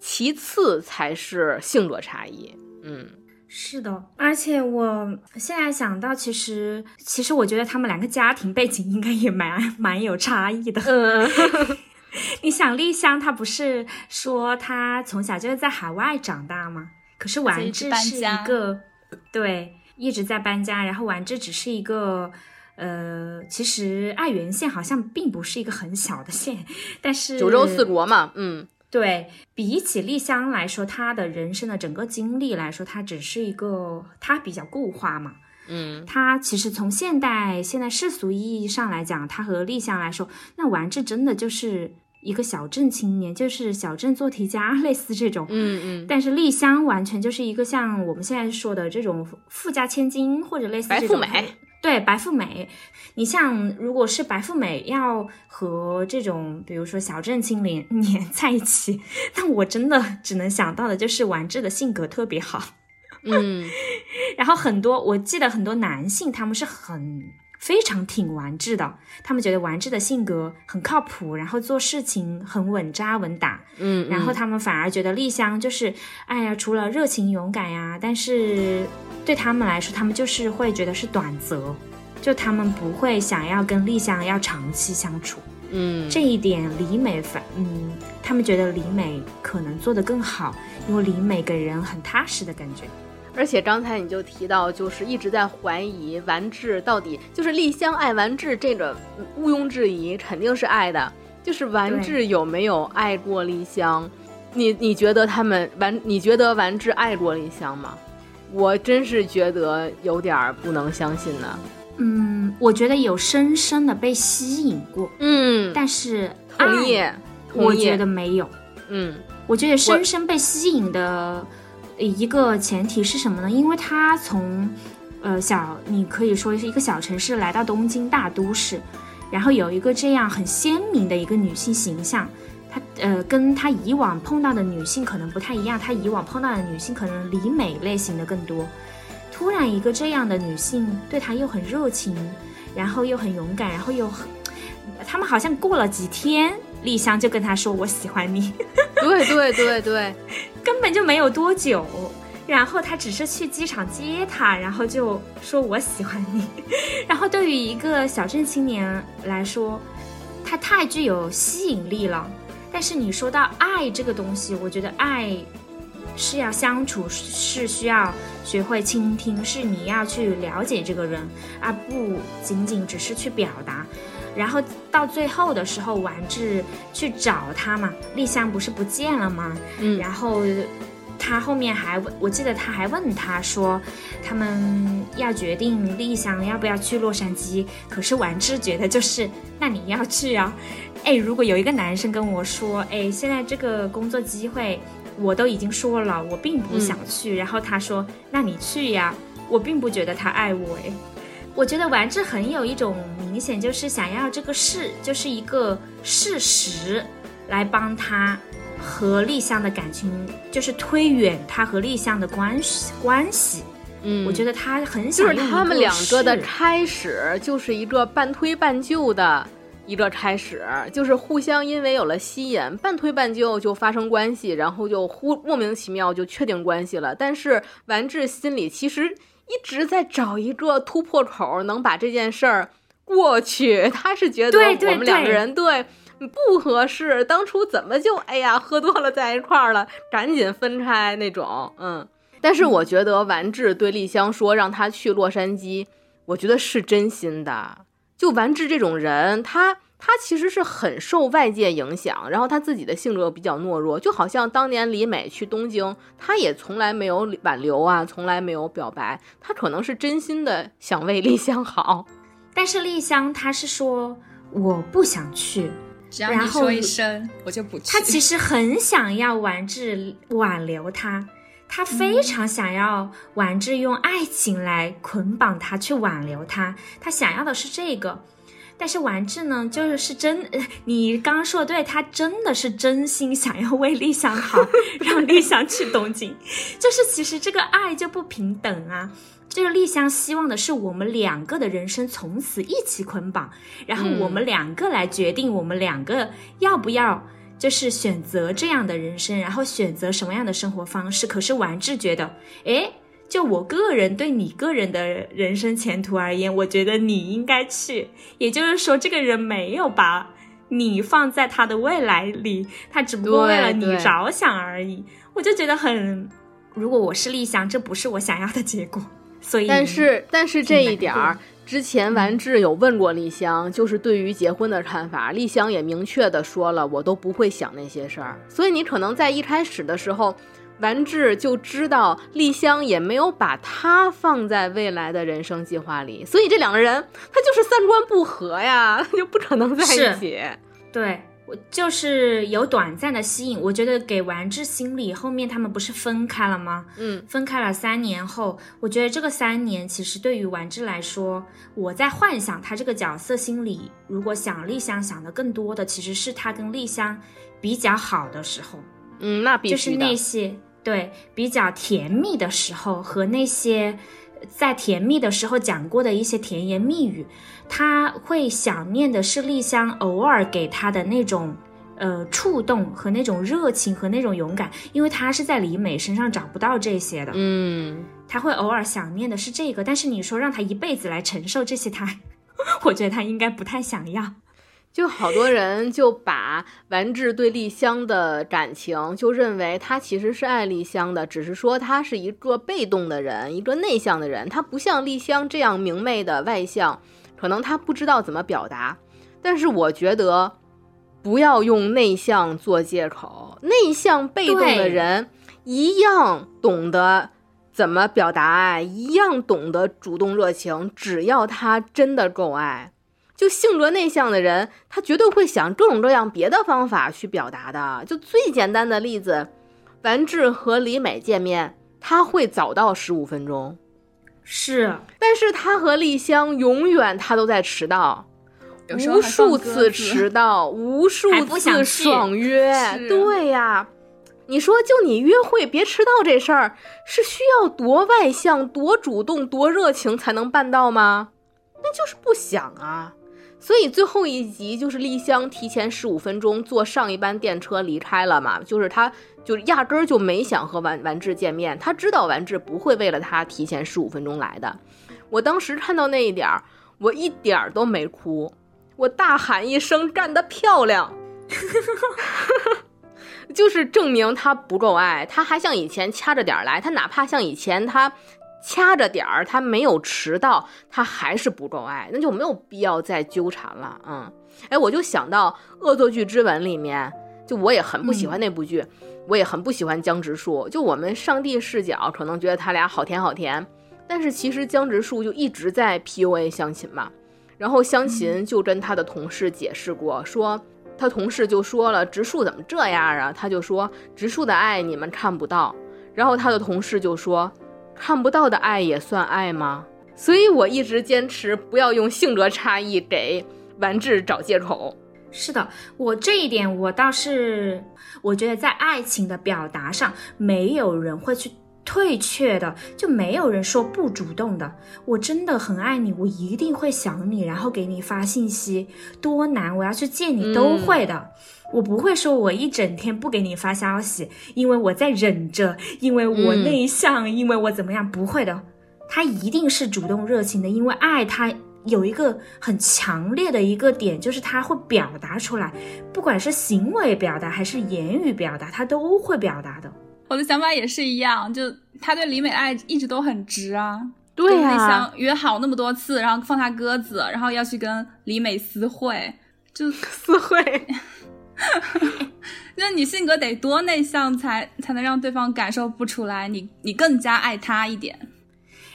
B: 其次才是性格差异。嗯，
A: 是的，而且我现在想到，其实其实我觉得他们两个家庭背景应该也蛮蛮有差异的。
B: 嗯，
A: 你想丽香，她不是说她从小就是在海外长大吗？可是丸治是一个对一直在搬家，然后丸治只是一个。呃，其实爱媛县好像并不是一个很小的县，但是
B: 九州四国嘛，嗯，
A: 对比起丽香来说，她的人生的整个经历来说，她只是一个她比较固化嘛，
B: 嗯，
A: 他其实从现代现在世俗意义上来讲，他和丽香来说，那丸治真的就是一个小镇青年，就是小镇做题家，类似这种，
B: 嗯嗯，
A: 但是丽香完全就是一个像我们现在说的这种富家千金或者类似
B: 白富美。
A: 对白富美，你像如果是白富美要和这种比如说小镇青年 黏在一起，那我真的只能想到的就是丸治的性格特别好，
B: 嗯，
A: 然后很多我记得很多男性他们是很非常挺丸治的，他们觉得丸治的性格很靠谱，然后做事情很稳扎稳打，
B: 嗯，
A: 然后他们反而觉得丽香就是哎呀，除了热情勇敢呀，但是。对他们来说，他们就是会觉得是短则，就他们不会想要跟丽香要长期相处。
B: 嗯，
A: 这一点李美反，嗯，他们觉得李美可能做得更好，因为李美给人很踏实的感觉。
B: 而且刚才你就提到，就是一直在怀疑完治到底就是丽香爱完治，这个毋庸置疑，肯定是爱的。就是完治有没有爱过丽香？你你觉得他们完？你觉得完治爱过丽香吗？我真是觉得有点不能相信呢。
A: 嗯，我觉得有深深的被吸引过。
B: 嗯，
A: 但是
B: 同意，
A: 我觉得没有。
B: 嗯，
A: 我觉得深深被吸引的一个前提是什么呢？因为他从呃小，你可以说是一个小城市来到东京大都市，然后有一个这样很鲜明的一个女性形象。呃，跟他以往碰到的女性可能不太一样，他以往碰到的女性可能李美类型的更多。突然一个这样的女性对他又很热情，然后又很勇敢，然后又很，他们好像过了几天，丽香就跟他说我喜欢你。
B: 对对对对，
A: 根本就没有多久，然后他只是去机场接她，然后就说我喜欢你。然后对于一个小镇青年来说，他太具有吸引力了。但是你说到爱这个东西，我觉得爱是要相处，是需要学会倾听，是你要去了解这个人，而不仅仅只是去表达。然后到最后的时候，丸治去找他嘛，丽香不是不见了吗？
B: 嗯，
A: 然后他后面还我记得他还问他说，他们要决定丽香要不要去洛杉矶。可是丸治觉得就是，那你要去啊？哎，如果有一个男生跟我说，哎，现在这个工作机会我都已经说了，我并不想去，然后他说，那你去呀？我并不觉得他爱我，哎。我觉得丸治很有一种明显，就是想要这个事，就是一个事实，来帮他和立香的感情，就是推远他和立香的关系关系。
B: 嗯，
A: 我觉得他很想
B: 就是他们两个的开始，就是一个半推半就的一个开始，就是互相因为有了吸引，半推半就就发生关系，然后就忽莫名其妙就确定关系了。但是丸治心里其实。一直在找一个突破口，能把这件事儿过去。他是觉得我们两个人对不合适，当初怎么就哎呀喝多了在一块儿了，赶紧分开那种。嗯，但是我觉得完治对丽香说让他去洛杉矶，我觉得是真心的。就完治这种人，他。他其实是很受外界影响，然后他自己的性格又比较懦弱，就好像当年李美去东京，他也从来没有挽留啊，从来没有表白，他可能是真心的想为丽香好，
A: 但是丽香她是说我不想去，
C: 只要你说一声我就不去。
A: 他其实很想要丸治挽留他，他非常想要丸治用爱情来捆绑他去挽留他，他想要的是这个。但是丸治呢，就是是真，你刚刚说的对，他真的是真心想要为丽香好，让丽香去东京。就是其实这个爱就不平等啊，就是丽香希望的是我们两个的人生从此一起捆绑，然后我们两个来决定我们两个要不要就是选择这样的人生，然后选择什么样的生活方式。可是丸治觉得，哎。就我个人对你个人的人生前途而言，我觉得你应该去。也就是说，这个人没有把你放在他的未来里，他只不过为了你着想而已。我就觉得很，如果我是丽香，这不是我想要的结果。所以，
B: 但是但是这一点儿，之前完治有问过丽香，就是对于结婚的看法，丽香也明确的说了，我都不会想那些事儿。所以你可能在一开始的时候。丸治就知道丽香也没有把他放在未来的人生计划里，所以这两个人他就是三观不合呀，就不可能在一起。
A: 对我就是有短暂的吸引，我觉得给完治心理后面他们不是分开了吗？
B: 嗯，
A: 分开了三年后，我觉得这个三年其实对于完治来说，我在幻想他这个角色心理，如果想丽香想的更多的其实是他跟丽香比较好的时候。
B: 嗯，那必须
A: 就是那些。对，比较甜蜜的时候和那些在甜蜜的时候讲过的一些甜言蜜语，他会想念的是丽香偶尔给他的那种呃触动和那种热情和那种勇敢，因为他是在李美身上找不到这些的。
B: 嗯，
A: 他会偶尔想念的是这个，但是你说让他一辈子来承受这些，他 我觉得他应该不太想要。
B: 就好多人就把丸治对丽香的感情，就认为他其实是爱丽香的，只是说他是一个被动的人，一个内向的人，他不像丽香这样明媚的外向，可能他不知道怎么表达。但是我觉得，不要用内向做借口，内向被动的人一样懂得怎么表达爱，一样懂得主动热情，只要他真的够爱。就性格内向的人，他绝对会想各种各样别的方法去表达的。就最简单的例子，完治和李美见面，他会早到十五分钟，
A: 是，
B: 但是他和丽香永远他都在迟到，无数次迟到，无数次爽约。对呀，你说就你约会别迟到这事儿，是需要多外向、多主动、多热情才能办到吗？那就是不想啊。所以最后一集就是丽香提前十五分钟坐上一班电车离开了嘛，就是他就压根儿就没想和完完治见面，他知道完治不会为了他提前十五分钟来的。我当时看到那一点儿，我一点儿都没哭，我大喊一声干得漂亮，就是证明他不够爱，他还像以前掐着点儿来，他哪怕像以前他。掐着点儿，他没有迟到，他还是不够爱，那就没有必要再纠缠了。嗯，哎，我就想到《恶作剧之吻》里面，就我也很不喜欢那部剧，我也很不喜欢江直树。就我们上帝视角，可能觉得他俩好甜好甜，但是其实江直树就一直在 PUA 湘琴嘛。然后湘琴就跟他的同事解释过，说他同事就说了：“直树怎么这样啊？”他就说：“直树的爱你们看不到。”然后他的同事就说。看不到的爱也算爱吗？所以我一直坚持不要用性格差异给完治找借口。
A: 是的，我这一点我倒是，我觉得在爱情的表达上，没有人会去退却的，就没有人说不主动的。我真的很爱你，我一定会想你，然后给你发信息。多难，我要去见你都会的。我不会说，我一整天不给你发消息，因为我在忍着，因为我内向，因为我怎么样？不会的，他一定是主动热情的，因为爱他有一个很强烈的一个点，就是他会表达出来，不管是行为表达还是言语表达，他都会表达的。
C: 我的想法也是一样，就他对李美爱一直都很直啊，
B: 对
C: 呀，约好那么多次，然后放他鸽子，然后要去跟李美私会，就
B: 私会。
C: 那你性格得多内向才才能让对方感受不出来你你更加爱他一点？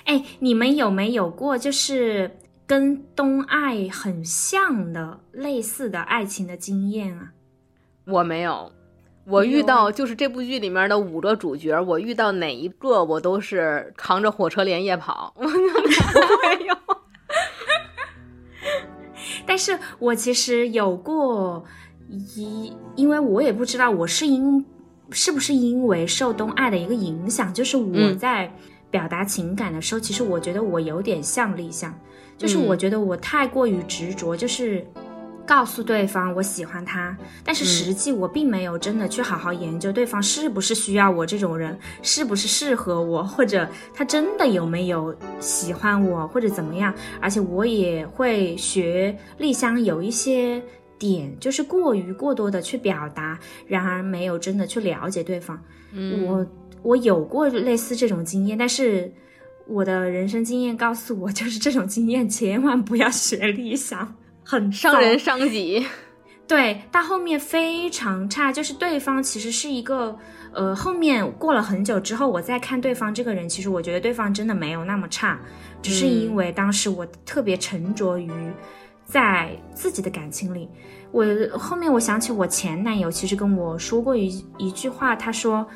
A: 哎，你们有没有过就是跟东爱很像的类似的爱情的经验啊？
B: 我没有，我遇到就是这部剧里面的五个主角，我遇到哪一个我都是扛着火车连夜跑，我没有。
A: 但是我其实有过。一，因为我也不知道我是因是不是因为受东爱的一个影响，就是我在表达情感的时候，其实我觉得我有点像立项，就是我觉得我太过于执着，就是告诉对方我喜欢他，但是实际我并没有真的去好好研究对方是不是需要我这种人，是不是适合我，或者他真的有没有喜欢我，或者怎么样，而且我也会学丽香有一些。点就是过于过多的去表达，然而没有真的去了解对方。我我有过类似这种经验，但是我的人生经验告诉我，就是这种经验千万不要学理想，很
B: 伤人伤己。
A: 对，到后面非常差，就是对方其实是一个，呃，后面过了很久之后，我再看对方这个人，其实我觉得对方真的没有那么差，只是因为当时我特别沉着于。在自己的感情里，我后面我想起我前男友其实跟我说过一一句话，他说：“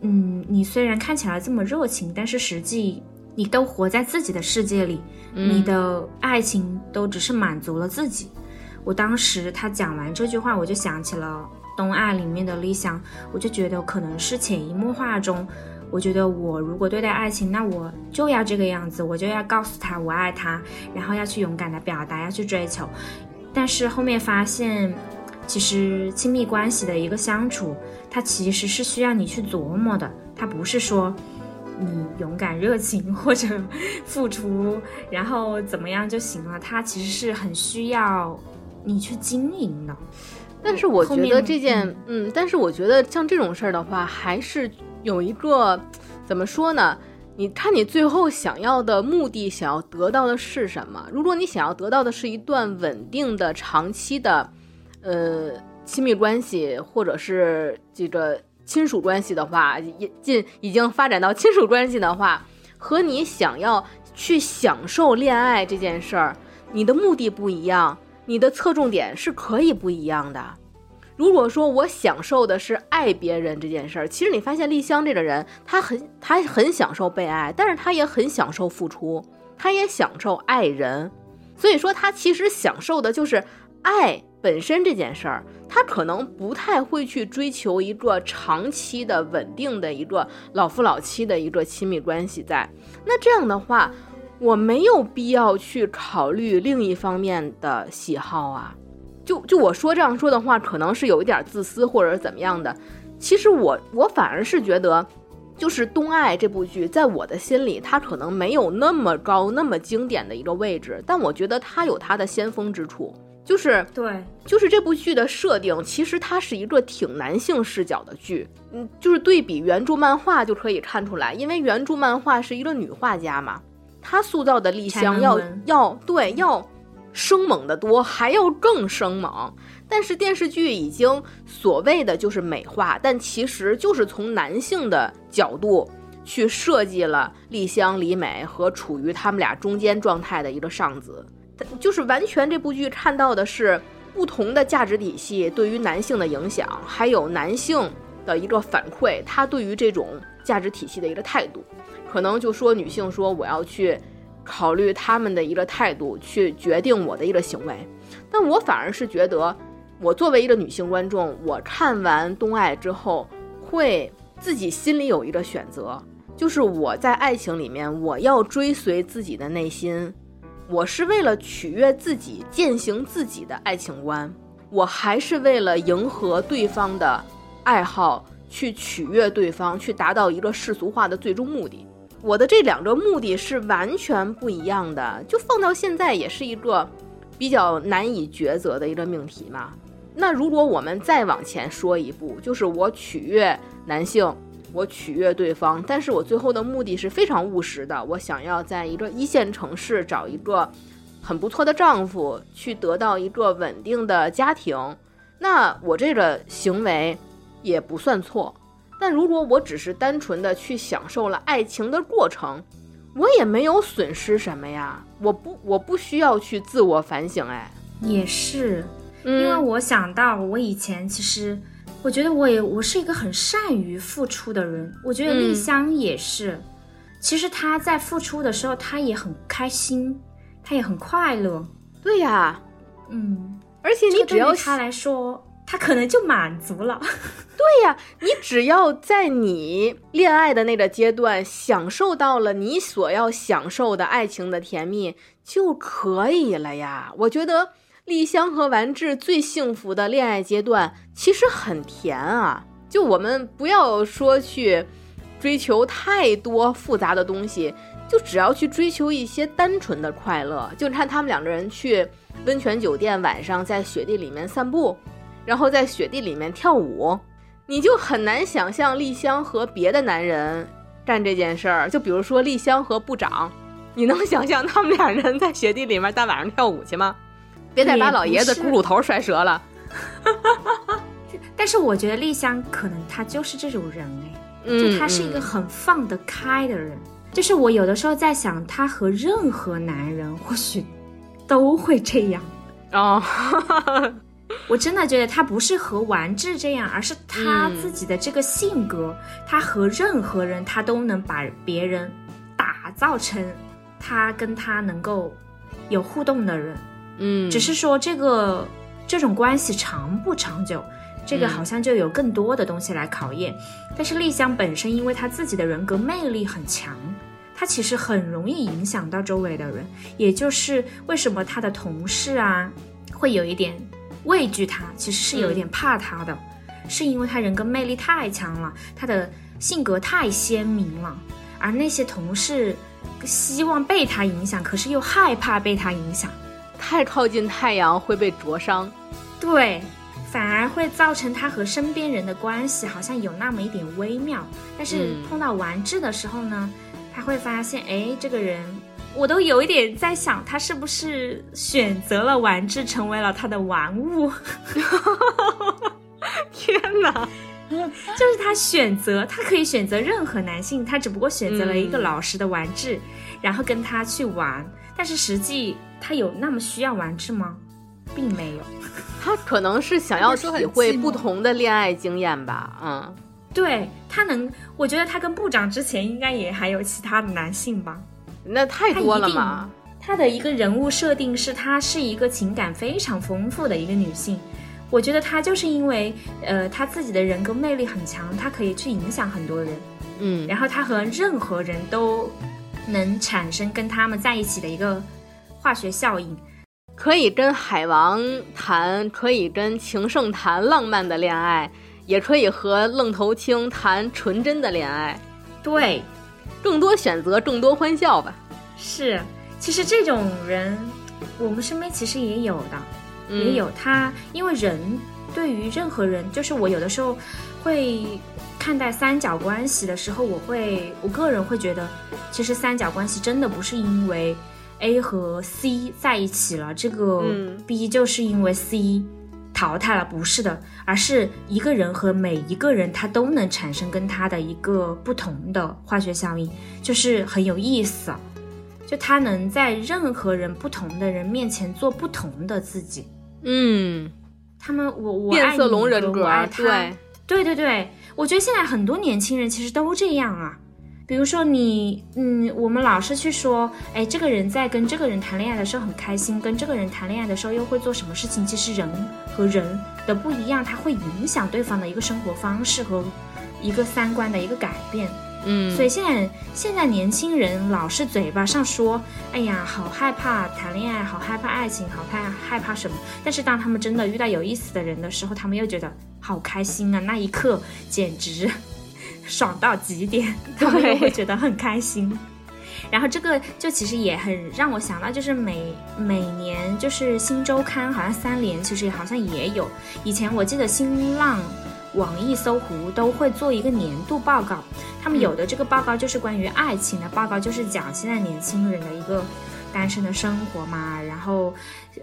A: 嗯，你虽然看起来这么热情，但是实际你都活在自己的世界里，你的爱情都只是满足了自己。”我当时他讲完这句话，我就想起了《东爱》里面的理想，我就觉得可能是潜移默化中。我觉得我如果对待爱情，那我就要这个样子，我就要告诉他我爱他，然后要去勇敢的表达，要去追求。但是后面发现，其实亲密关系的一个相处，它其实是需要你去琢磨的，它不是说你勇敢热情或者 付出，然后怎么样就行了。它其实是很需要你去经营的。
B: 但是我觉得这件，嗯，但是我觉得像这种事儿的话，还是。有一个，怎么说呢？你看你最后想要的目的，想要得到的是什么？如果你想要得到的是一段稳定的、长期的，呃，亲密关系，或者是这个亲属关系的话，已近已经发展到亲属关系的话，和你想要去享受恋爱这件事儿，你的目的不一样，你的侧重点是可以不一样的。如果说我享受的是爱别人这件事儿，其实你发现丽香这个人，他很他很享受被爱，但是他也很享受付出，他也享受爱人，所以说他其实享受的就是爱本身这件事儿，他可能不太会去追求一个长期的稳定的一个老夫老妻的一个亲密关系在。那这样的话，我没有必要去考虑另一方面的喜好啊。就就我说这样说的话，可能是有一点自私或者怎么样的。其实我我反而是觉得，就是《东爱》这部剧，在我的心里，它可能没有那么高、那么经典的一个位置，但我觉得它有它的先锋之处。就是
A: 对，
B: 就是这部剧的设定，其实它是一个挺男性视角的剧。嗯，就是对比原著漫画就可以看出来，因为原著漫画是一个女画家嘛，她塑造的丽香要要对要生猛的多，还要更生猛。但是电视剧已经所谓的就是美化，但其实就是从男性的角度去设计了丽香、李美和处于他们俩中间状态的一个上子。就是完全这部剧看到的是不同的价值体系对于男性的影响，还有男性的一个反馈，他对于这种价值体系的一个态度，可能就说女性说我要去考虑他们的一个态度，去决定我的一个行为，但我反而是觉得，我作为一个女性观众，我看完《东爱》之后，会自己心里有一个选择，就是我在爱情里面，我要追随自己的内心。我是为了取悦自己，践行自己的爱情观，我还是为了迎合对方的爱好去取悦对方，去达到一个世俗化的最终目的。我的这两个目的是完全不一样的，就放到现在也是一个比较难以抉择的一个命题嘛。那如果我们再往前说一步，就是我取悦男性。我取悦对方，但是我最后的目的是非常务实的。我想要在一个一线城市找一个很不错的丈夫，去得到一个稳定的家庭。那我这个行为也不算错。但如果我只是单纯的去享受了爱情的过程，我也没有损失什么呀。我不，我不需要去自我反省。哎，
A: 也是，因为我想到我以前其实。我觉得我也我是一个很善于付出的人。我觉得丽香也是，其实她在付出的时候，她也很开心，她也很快乐。
B: 对呀，
A: 嗯，
B: 而且你只要
A: 她来说，他可能就满足了。
B: 对呀，你只要在你恋爱的那个阶段享受到了你所要享受的爱情的甜蜜就可以了呀。我觉得。丽香和丸治最幸福的恋爱阶段其实很甜啊！就我们不要说去追求太多复杂的东西，就只要去追求一些单纯的快乐。就看他们两个人去温泉酒店，晚上在雪地里面散步，然后在雪地里面跳舞，你就很难想象丽香和别的男人干这件事儿。就比如说丽香和部长，你能想象他们俩人在雪地里面大晚上跳舞去吗？别再把老爷子骷髅头摔折了。
A: 但是我觉得丽香可能她就是这种人哎，就她是一个很放得开的人。就是我有的时候在想，她和任何男人或许都会这样
B: 哦。
A: 我真的觉得他不是和玩志这样，而是他自己的这个性格，他和任何人他都能把别人打造成他跟他能够有互动的人。
B: 嗯，
A: 只是说这个这种关系长不长久，这个好像就有更多的东西来考验。但是丽香本身，因为她自己的人格魅力很强，她其实很容易影响到周围的人。也就是为什么她的同事啊会有一点畏惧他，其实是有一点怕他的，是因为他人格魅力太强了，他的性格太鲜明了。而那些同事希望被他影响，可是又害怕被他影响。
B: 太靠近太阳会被灼伤，
A: 对，反而会造成他和身边人的关系好像有那么一点微妙。但是碰到丸治的时候呢，他会发现，哎，这个人，我都有一点在想，他是不是选择了玩具成为了他的玩物？
B: 天哪，
A: 就是他选择，他可以选择任何男性，他只不过选择了一个老实的丸治，然后跟他去玩，但是实际。他有那么需要玩具吗？并没有，
B: 他可能是想要体会不同的恋爱经验吧。嗯，
A: 对他能，我觉得他跟部长之前应该也还有其他的男性吧。
B: 那太多了嘛。
A: 他的一个人物设定是，她是一个情感非常丰富的一个女性。我觉得她就是因为，呃，她自己的人格魅力很强，她可以去影响很多人。
B: 嗯，
A: 然后她和任何人都能产生跟他们在一起的一个。化学效应，
B: 可以跟海王谈，可以跟情圣谈浪漫的恋爱，也可以和愣头青谈纯真的恋爱。
A: 对，
B: 更多选择，更多欢笑吧。
A: 是，其实这种人，我们身边其实也有的。也有他，因为人对于任何人，就是我有的时候会看待三角关系的时候，我会我个人会觉得，其实三角关系真的不是因为 A 和 C 在一起了，这个 B 就是因为 C 淘汰了，不是的，而是一个人和每一个人他都能产生跟他的一个不同的化学效应，就是很有意思。就他能在任何人不同的人面前做不同的自己，
B: 嗯，
A: 他们我我
B: 变色龙人格，
A: 对对对对，我觉得现在很多年轻人其实都这样啊。比如说你，嗯，我们老是去说，哎，这个人在跟这个人谈恋爱的时候很开心，跟这个人谈恋爱的时候又会做什么事情？其实人和人的不一样，它会影响对方的一个生活方式和一个三观的一个改变。
B: 嗯，
A: 所以现在现在年轻人老是嘴巴上说，哎呀，好害怕谈恋爱，好害怕爱情，好怕害怕什么。但是当他们真的遇到有意思的人的时候，他们又觉得好开心啊，那一刻简直 爽到极点，他们又会觉得很开心。然后这个就其实也很让我想到，就是每每年就是新周刊，好像三联其实好像也有。以前我记得新浪。网易、搜狐都会做一个年度报告，他们有的这个报告就是关于爱情的报告，就是讲现在年轻人的一个单身的生活嘛，然后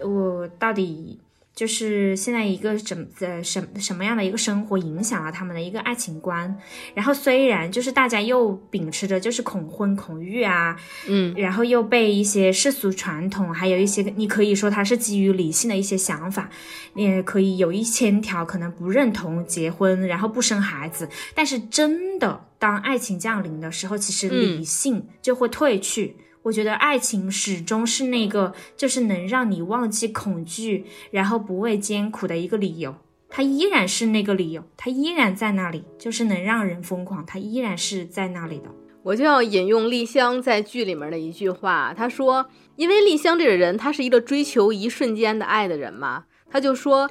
A: 我到底。就是现在一个怎呃什什么样的一个生活影响了他们的一个爱情观，然后虽然就是大家又秉持着就是恐婚恐育啊，
B: 嗯，
A: 然后又被一些世俗传统，还有一些你可以说它是基于理性的一些想法，也可以有一千条可能不认同结婚，然后不生孩子，但是真的当爱情降临的时候，其实理性就会退去。我觉得爱情始终是那个，就是能让你忘记恐惧，然后不畏艰苦的一个理由。它依然是那个理由，它依然在那里，就是能让人疯狂，它依然是在那里的。
B: 我就要引用丽香在剧里面的一句话，她说：“因为丽香这个人，她是一个追求一瞬间的爱的人嘛，她就说，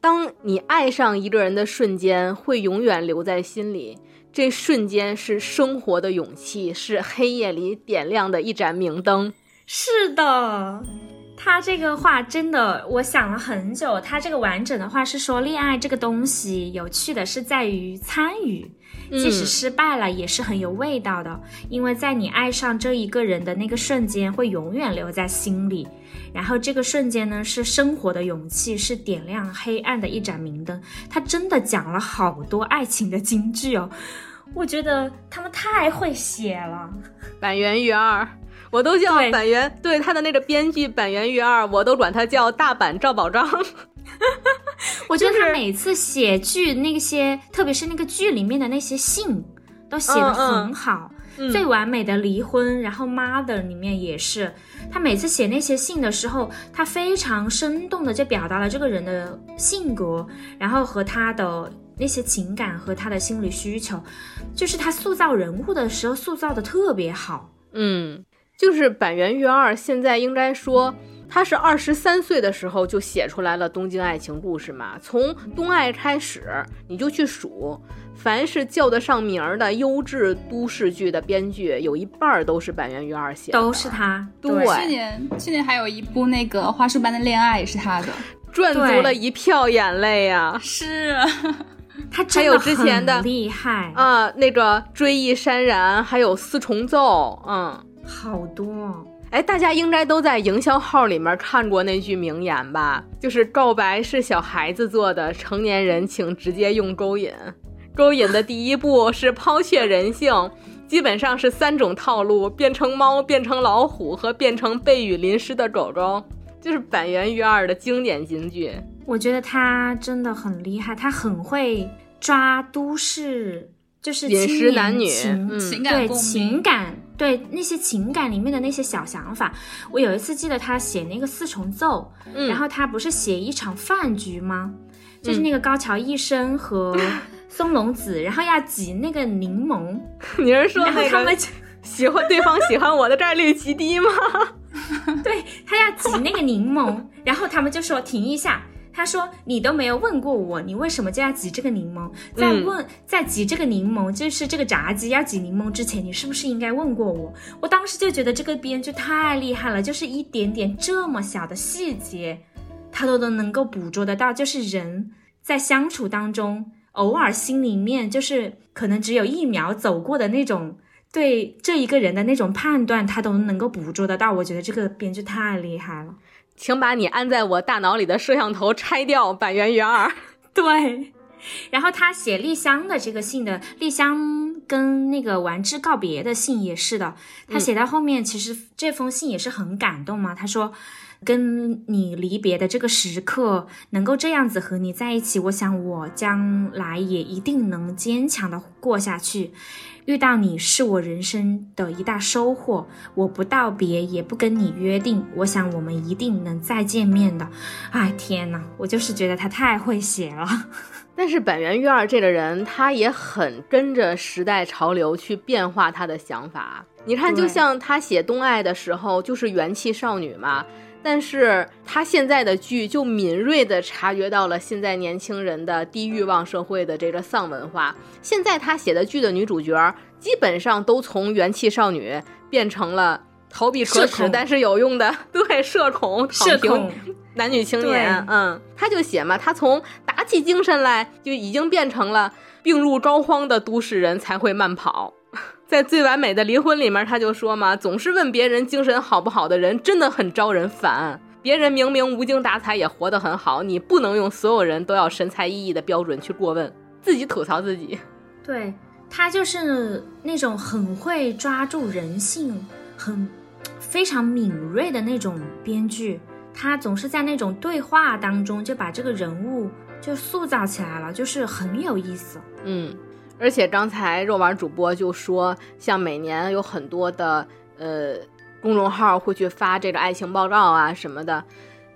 B: 当你爱上一个人的瞬间，会永远留在心里。”这瞬间是生活的勇气，是黑夜里点亮的一盏明灯。
A: 是的，他这个话真的，我想了很久。他这个完整的话是说，恋爱这个东西有趣的是在于参与，即使失败了也是很有味道的。因为在你爱上这一个人的那个瞬间，会永远留在心里。然后这个瞬间呢，是生活的勇气，是点亮黑暗的一盏明灯。他真的讲了好多爱情的金句哦。我觉得他们太会写了，
B: 板垣玉二，我都叫板垣，对他的那个编剧板垣玉二，我都管他叫大阪赵宝章。
A: 我觉得他每次写剧那些，特别是那个剧里面的那些信，都写的很好，最完美的离婚。然后《Mother》里面也是，他每次写那些信的时候，他非常生动的就表达了这个人的性格，然后和他的。那些情感和他的心理需求，就是他塑造人物的时候塑造的特别好。
B: 嗯，就是板垣瑞二现在应该说他是二十三岁的时候就写出来了《东京爱情故事》嘛。从《东爱》开始，你就去数，凡是叫得上名儿的优质都市剧的编剧，有一半都是板垣瑞二写的，
A: 都是他。
B: 对，
C: 去年去年还有一部那个《花束般的恋爱》也是他的，
B: 赚足了一票眼泪呀。
C: 是。
A: 他
B: 还有之前的
A: 厉害
B: 啊，那个追忆潸然，还有四重奏，嗯，
A: 好多。
B: 哎，大家应该都在营销号里面看过那句名言吧？就是告白是小孩子做的，成年人请直接用勾引。勾引的第一步是抛却人性，基本上是三种套路：变成猫、变成老虎和变成被雨淋湿的狗狗。就是板垣育二的经典金句。
A: 我觉得他真的很厉害，他很会抓都市，就是
B: 饮食男女
C: 情感
A: 对情感对那些情感里面的那些小想法。我有一次记得他写那个四重奏，然后他不是写一场饭局吗？就是那个高桥一生和 松隆子，然后要挤那个柠檬。
B: 你是说
A: 那个
B: 喜欢对方喜欢我的概率极低吗？
A: 对他要挤那个柠檬，然后他们就说停一下。他说：“你都没有问过我，你为什么就要挤这个柠檬？在问在挤这个柠檬，就是这个炸鸡要挤柠檬之前，你是不是应该问过我？”我当时就觉得这个编剧太厉害了，就是一点点这么小的细节，他都都能够捕捉得到，就是人在相处当中，偶尔心里面就是可能只有一秒走过的那种对这一个人的那种判断，他都能够捕捉得到。我觉得这个编剧太厉害了，
B: 请把你安在我大脑里的摄像头拆掉，板垣元二。
A: 对。然后他写丽香的这个信的，丽香跟那个丸治告别的信也是的。他写到后面，其实这封信也是很感动嘛。他说，跟你离别的这个时刻，能够这样子和你在一起，我想我将来也一定能坚强的过下去。遇到你是我人生的一大收获。我不道别，也不跟你约定，我想我们一定能再见面的。哎，天哪，我就是觉得他太会写了。
B: 但是本源玉二这个人，他也很跟着时代潮流去变化他的想法。你看，就像他写《东爱》的时候，就是元气少女嘛。但是他现在的剧就敏锐地察觉到了现在年轻人的低欲望社会的这个丧文化。现在他写的剧的女主角，基本上都从元气少女变成了逃避可耻但是有用的对社恐、
A: 社恐。
B: 男女青年，嗯，他就写嘛，他从打起精神来就已经变成了病入膏肓的都市人才会慢跑。在最完美的离婚里面，他就说嘛，总是问别人精神好不好的人真的很招人烦。别人明明无精打采也活得很好，你不能用所有人都要神采奕奕的标准去过问，自己吐槽自己。
A: 对他就是那种很会抓住人性、很非常敏锐的那种编剧。他总是在那种对话当中就把这个人物就塑造起来了，就是很有意思。
B: 嗯，而且刚才肉丸主播就说，像每年有很多的呃公众号会去发这个爱情报告啊什么的，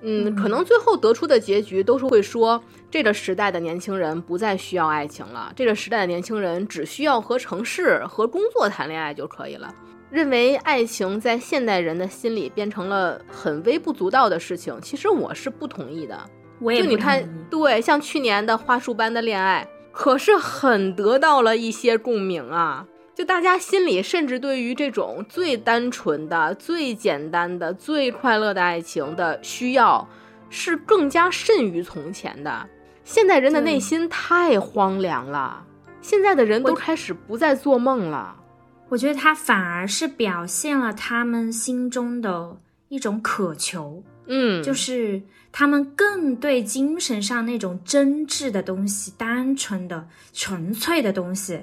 B: 嗯，可能最后得出的结局都是会说，这个时代的年轻人不再需要爱情了，这个时代的年轻人只需要和城市和工作谈恋爱就可以了。认为爱情在现代人的心里变成了很微不足道的事情，其实我是不同意的。
A: 我也
B: 就你看，对，像去年的花束般的恋爱，可是很得到了一些共鸣啊。就大家心里，甚至对于这种最单纯的、最简单的、最快乐的爱情的需要，是更加甚于从前的。现代人的内心太荒凉了，现在的人都开始不再做梦了。
A: 我觉得他反而是表现了他们心中的一种渴求，
B: 嗯，
A: 就是他们更对精神上那种真挚的东西、单纯的、纯粹的东西、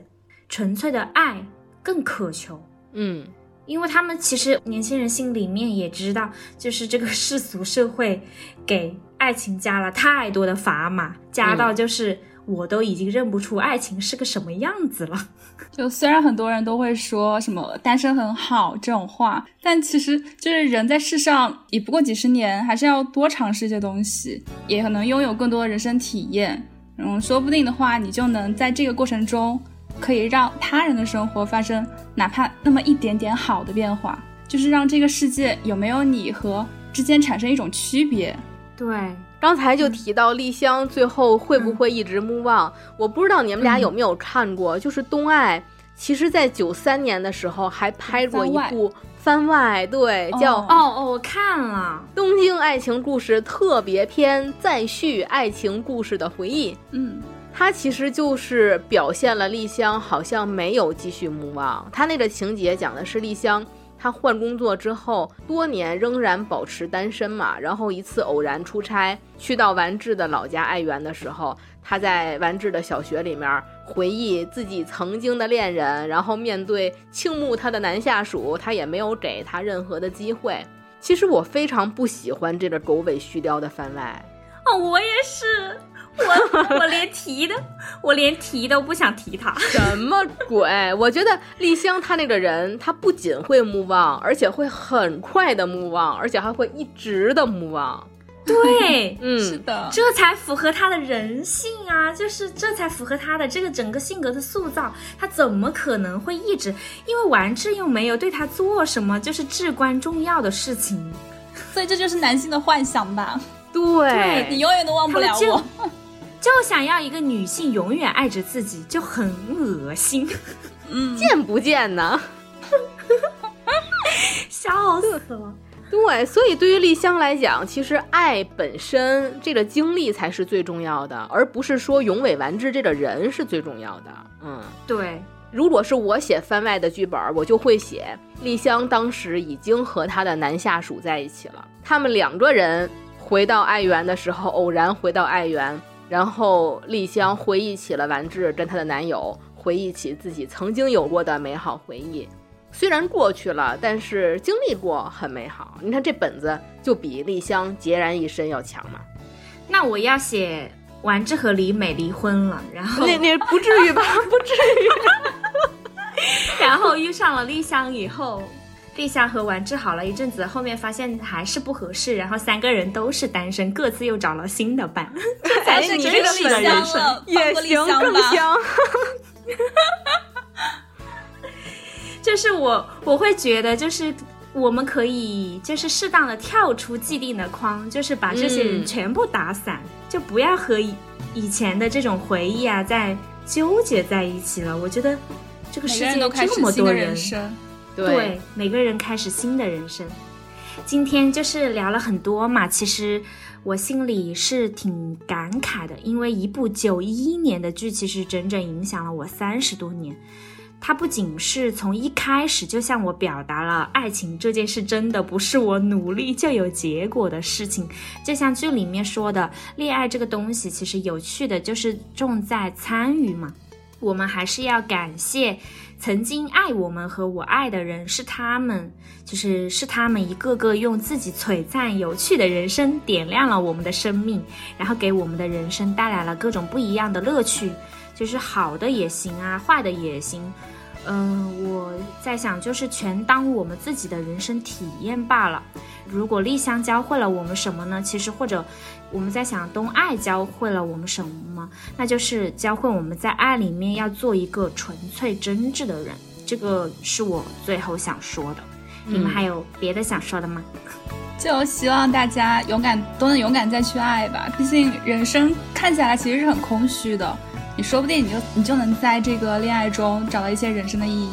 A: 纯粹的爱更渴求，
B: 嗯，
A: 因为他们其实年轻人心里面也知道，就是这个世俗社会给爱情加了太多的砝码，加到就是。我都已经认不出爱情是个什么样子了。
C: 就虽然很多人都会说什么单身很好这种话，但其实就是人在世上也不过几十年，还是要多尝试一些东西，也可能拥有更多的人生体验。嗯，说不定的话，你就能在这个过程中，可以让他人的生活发生哪怕那么一点点好的变化，就是让这个世界有没有你和之间产生一种区别。
A: 对。
B: 刚才就提到丽香最后会不会一直目望？我不知道你们俩有没有看过，就是东爱，其实在九三年的时候还拍过一部番外，对，叫
A: 哦哦，我看了《
B: 东京爱情故事特别篇》再续爱情故事的回忆。
C: 嗯，
B: 它其实就是表现了丽香好像没有继续目望，它那个情节讲的是丽香。他换工作之后，多年仍然保持单身嘛。然后一次偶然出差，去到完治的老家爱媛的时候，他在完治的小学里面回忆自己曾经的恋人，然后面对倾慕他的男下属，他也没有给他任何的机会。其实我非常不喜欢这个狗尾续貂的番外。
A: 哦，我也是。我 我连提都，我连提都不想提他。
B: 什么鬼？我觉得丽香她那个人，她不仅会目望，而且会很快的目望，而且还会一直的目望。
A: 对，
B: 嗯，
C: 是的，
A: 这才符合他的人性啊！就是这才符合他的这个整个性格的塑造。他怎么可能会一直？因为完治又没有对他做什么，就是至关重要的事情。
C: 所以这就是男性的幻想吧？
B: 对，
C: 你永远都忘不了我。
A: 就想要一个女性永远爱着自己，就很恶心。
C: 嗯，
B: 贱不贱呢？
A: 笑死了！
B: 对，所以对于丽香来讲，其实爱本身这个经历才是最重要的，而不是说永尾完治这个人是最重要的。嗯，
A: 对。
B: 如果是我写番外的剧本，我就会写丽香当时已经和她的男下属在一起了，他们两个人回到爱媛的时候，偶然回到爱媛，然后丽香回忆起了完治跟她的男友，回忆起自己曾经有过的美好回忆。虽然过去了，但是经历过很美好。你看这本子就比丽香孑然一身要强嘛。
A: 那我要写丸治和李美离婚了，然后
B: 那那不至于吧？不至于。
A: 然后遇上了丽香以后，丽香和丸治好了一阵子，后面发现还是不合适，然后三个人都是单身，各自又找了新的伴，这 才是真实的人生。
B: 也行，更香。
A: 就是我，我会觉得，就是我们可以，就是适当的跳出既定的框，就是把这些人全部打散，就不要和以前的这种回忆啊，再纠结在一起了。我觉得这个世界这么多人，对，每个人开始新的人生。今天就是聊了很多嘛，其实我心里是挺感慨的，因为一部九一年的剧，其实整整影响了我三十多年。它不仅是从一开始就向我表达了爱情这件事真的不是我努力就有结果的事情，就像剧里面说的，恋爱这个东西其实有趣的就是重在参与嘛。我们还是要感谢曾经爱我们和我爱的人，是他们，就是是他们一个个用自己璀璨有趣的人生点亮了我们的生命，然后给我们的人生带来了各种不一样的乐趣。就是好的也行啊，坏的也行，嗯，我在想，就是全当我们自己的人生体验罢了。如果丽香教会了我们什么呢？其实或者我们在想，东爱教会了我们什么吗？那就是教会我们在爱里面要做一个纯粹真挚的人。这个是我最后想说的。你们还有别的想说的吗？
C: 就希望大家勇敢，都能勇敢再去爱吧。毕竟人生看起来其实是很空虚的。你说不定你就你就能在这个恋爱中找到一些人生的意义。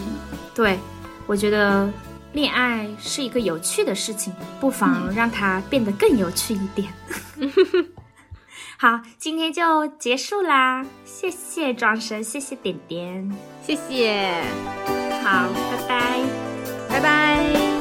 A: 对，我觉得恋爱是一个有趣的事情，不妨让它变得更有趣一点。好，今天就结束啦，谢谢庄神，谢谢点点，
B: 谢谢，
A: 好，拜拜。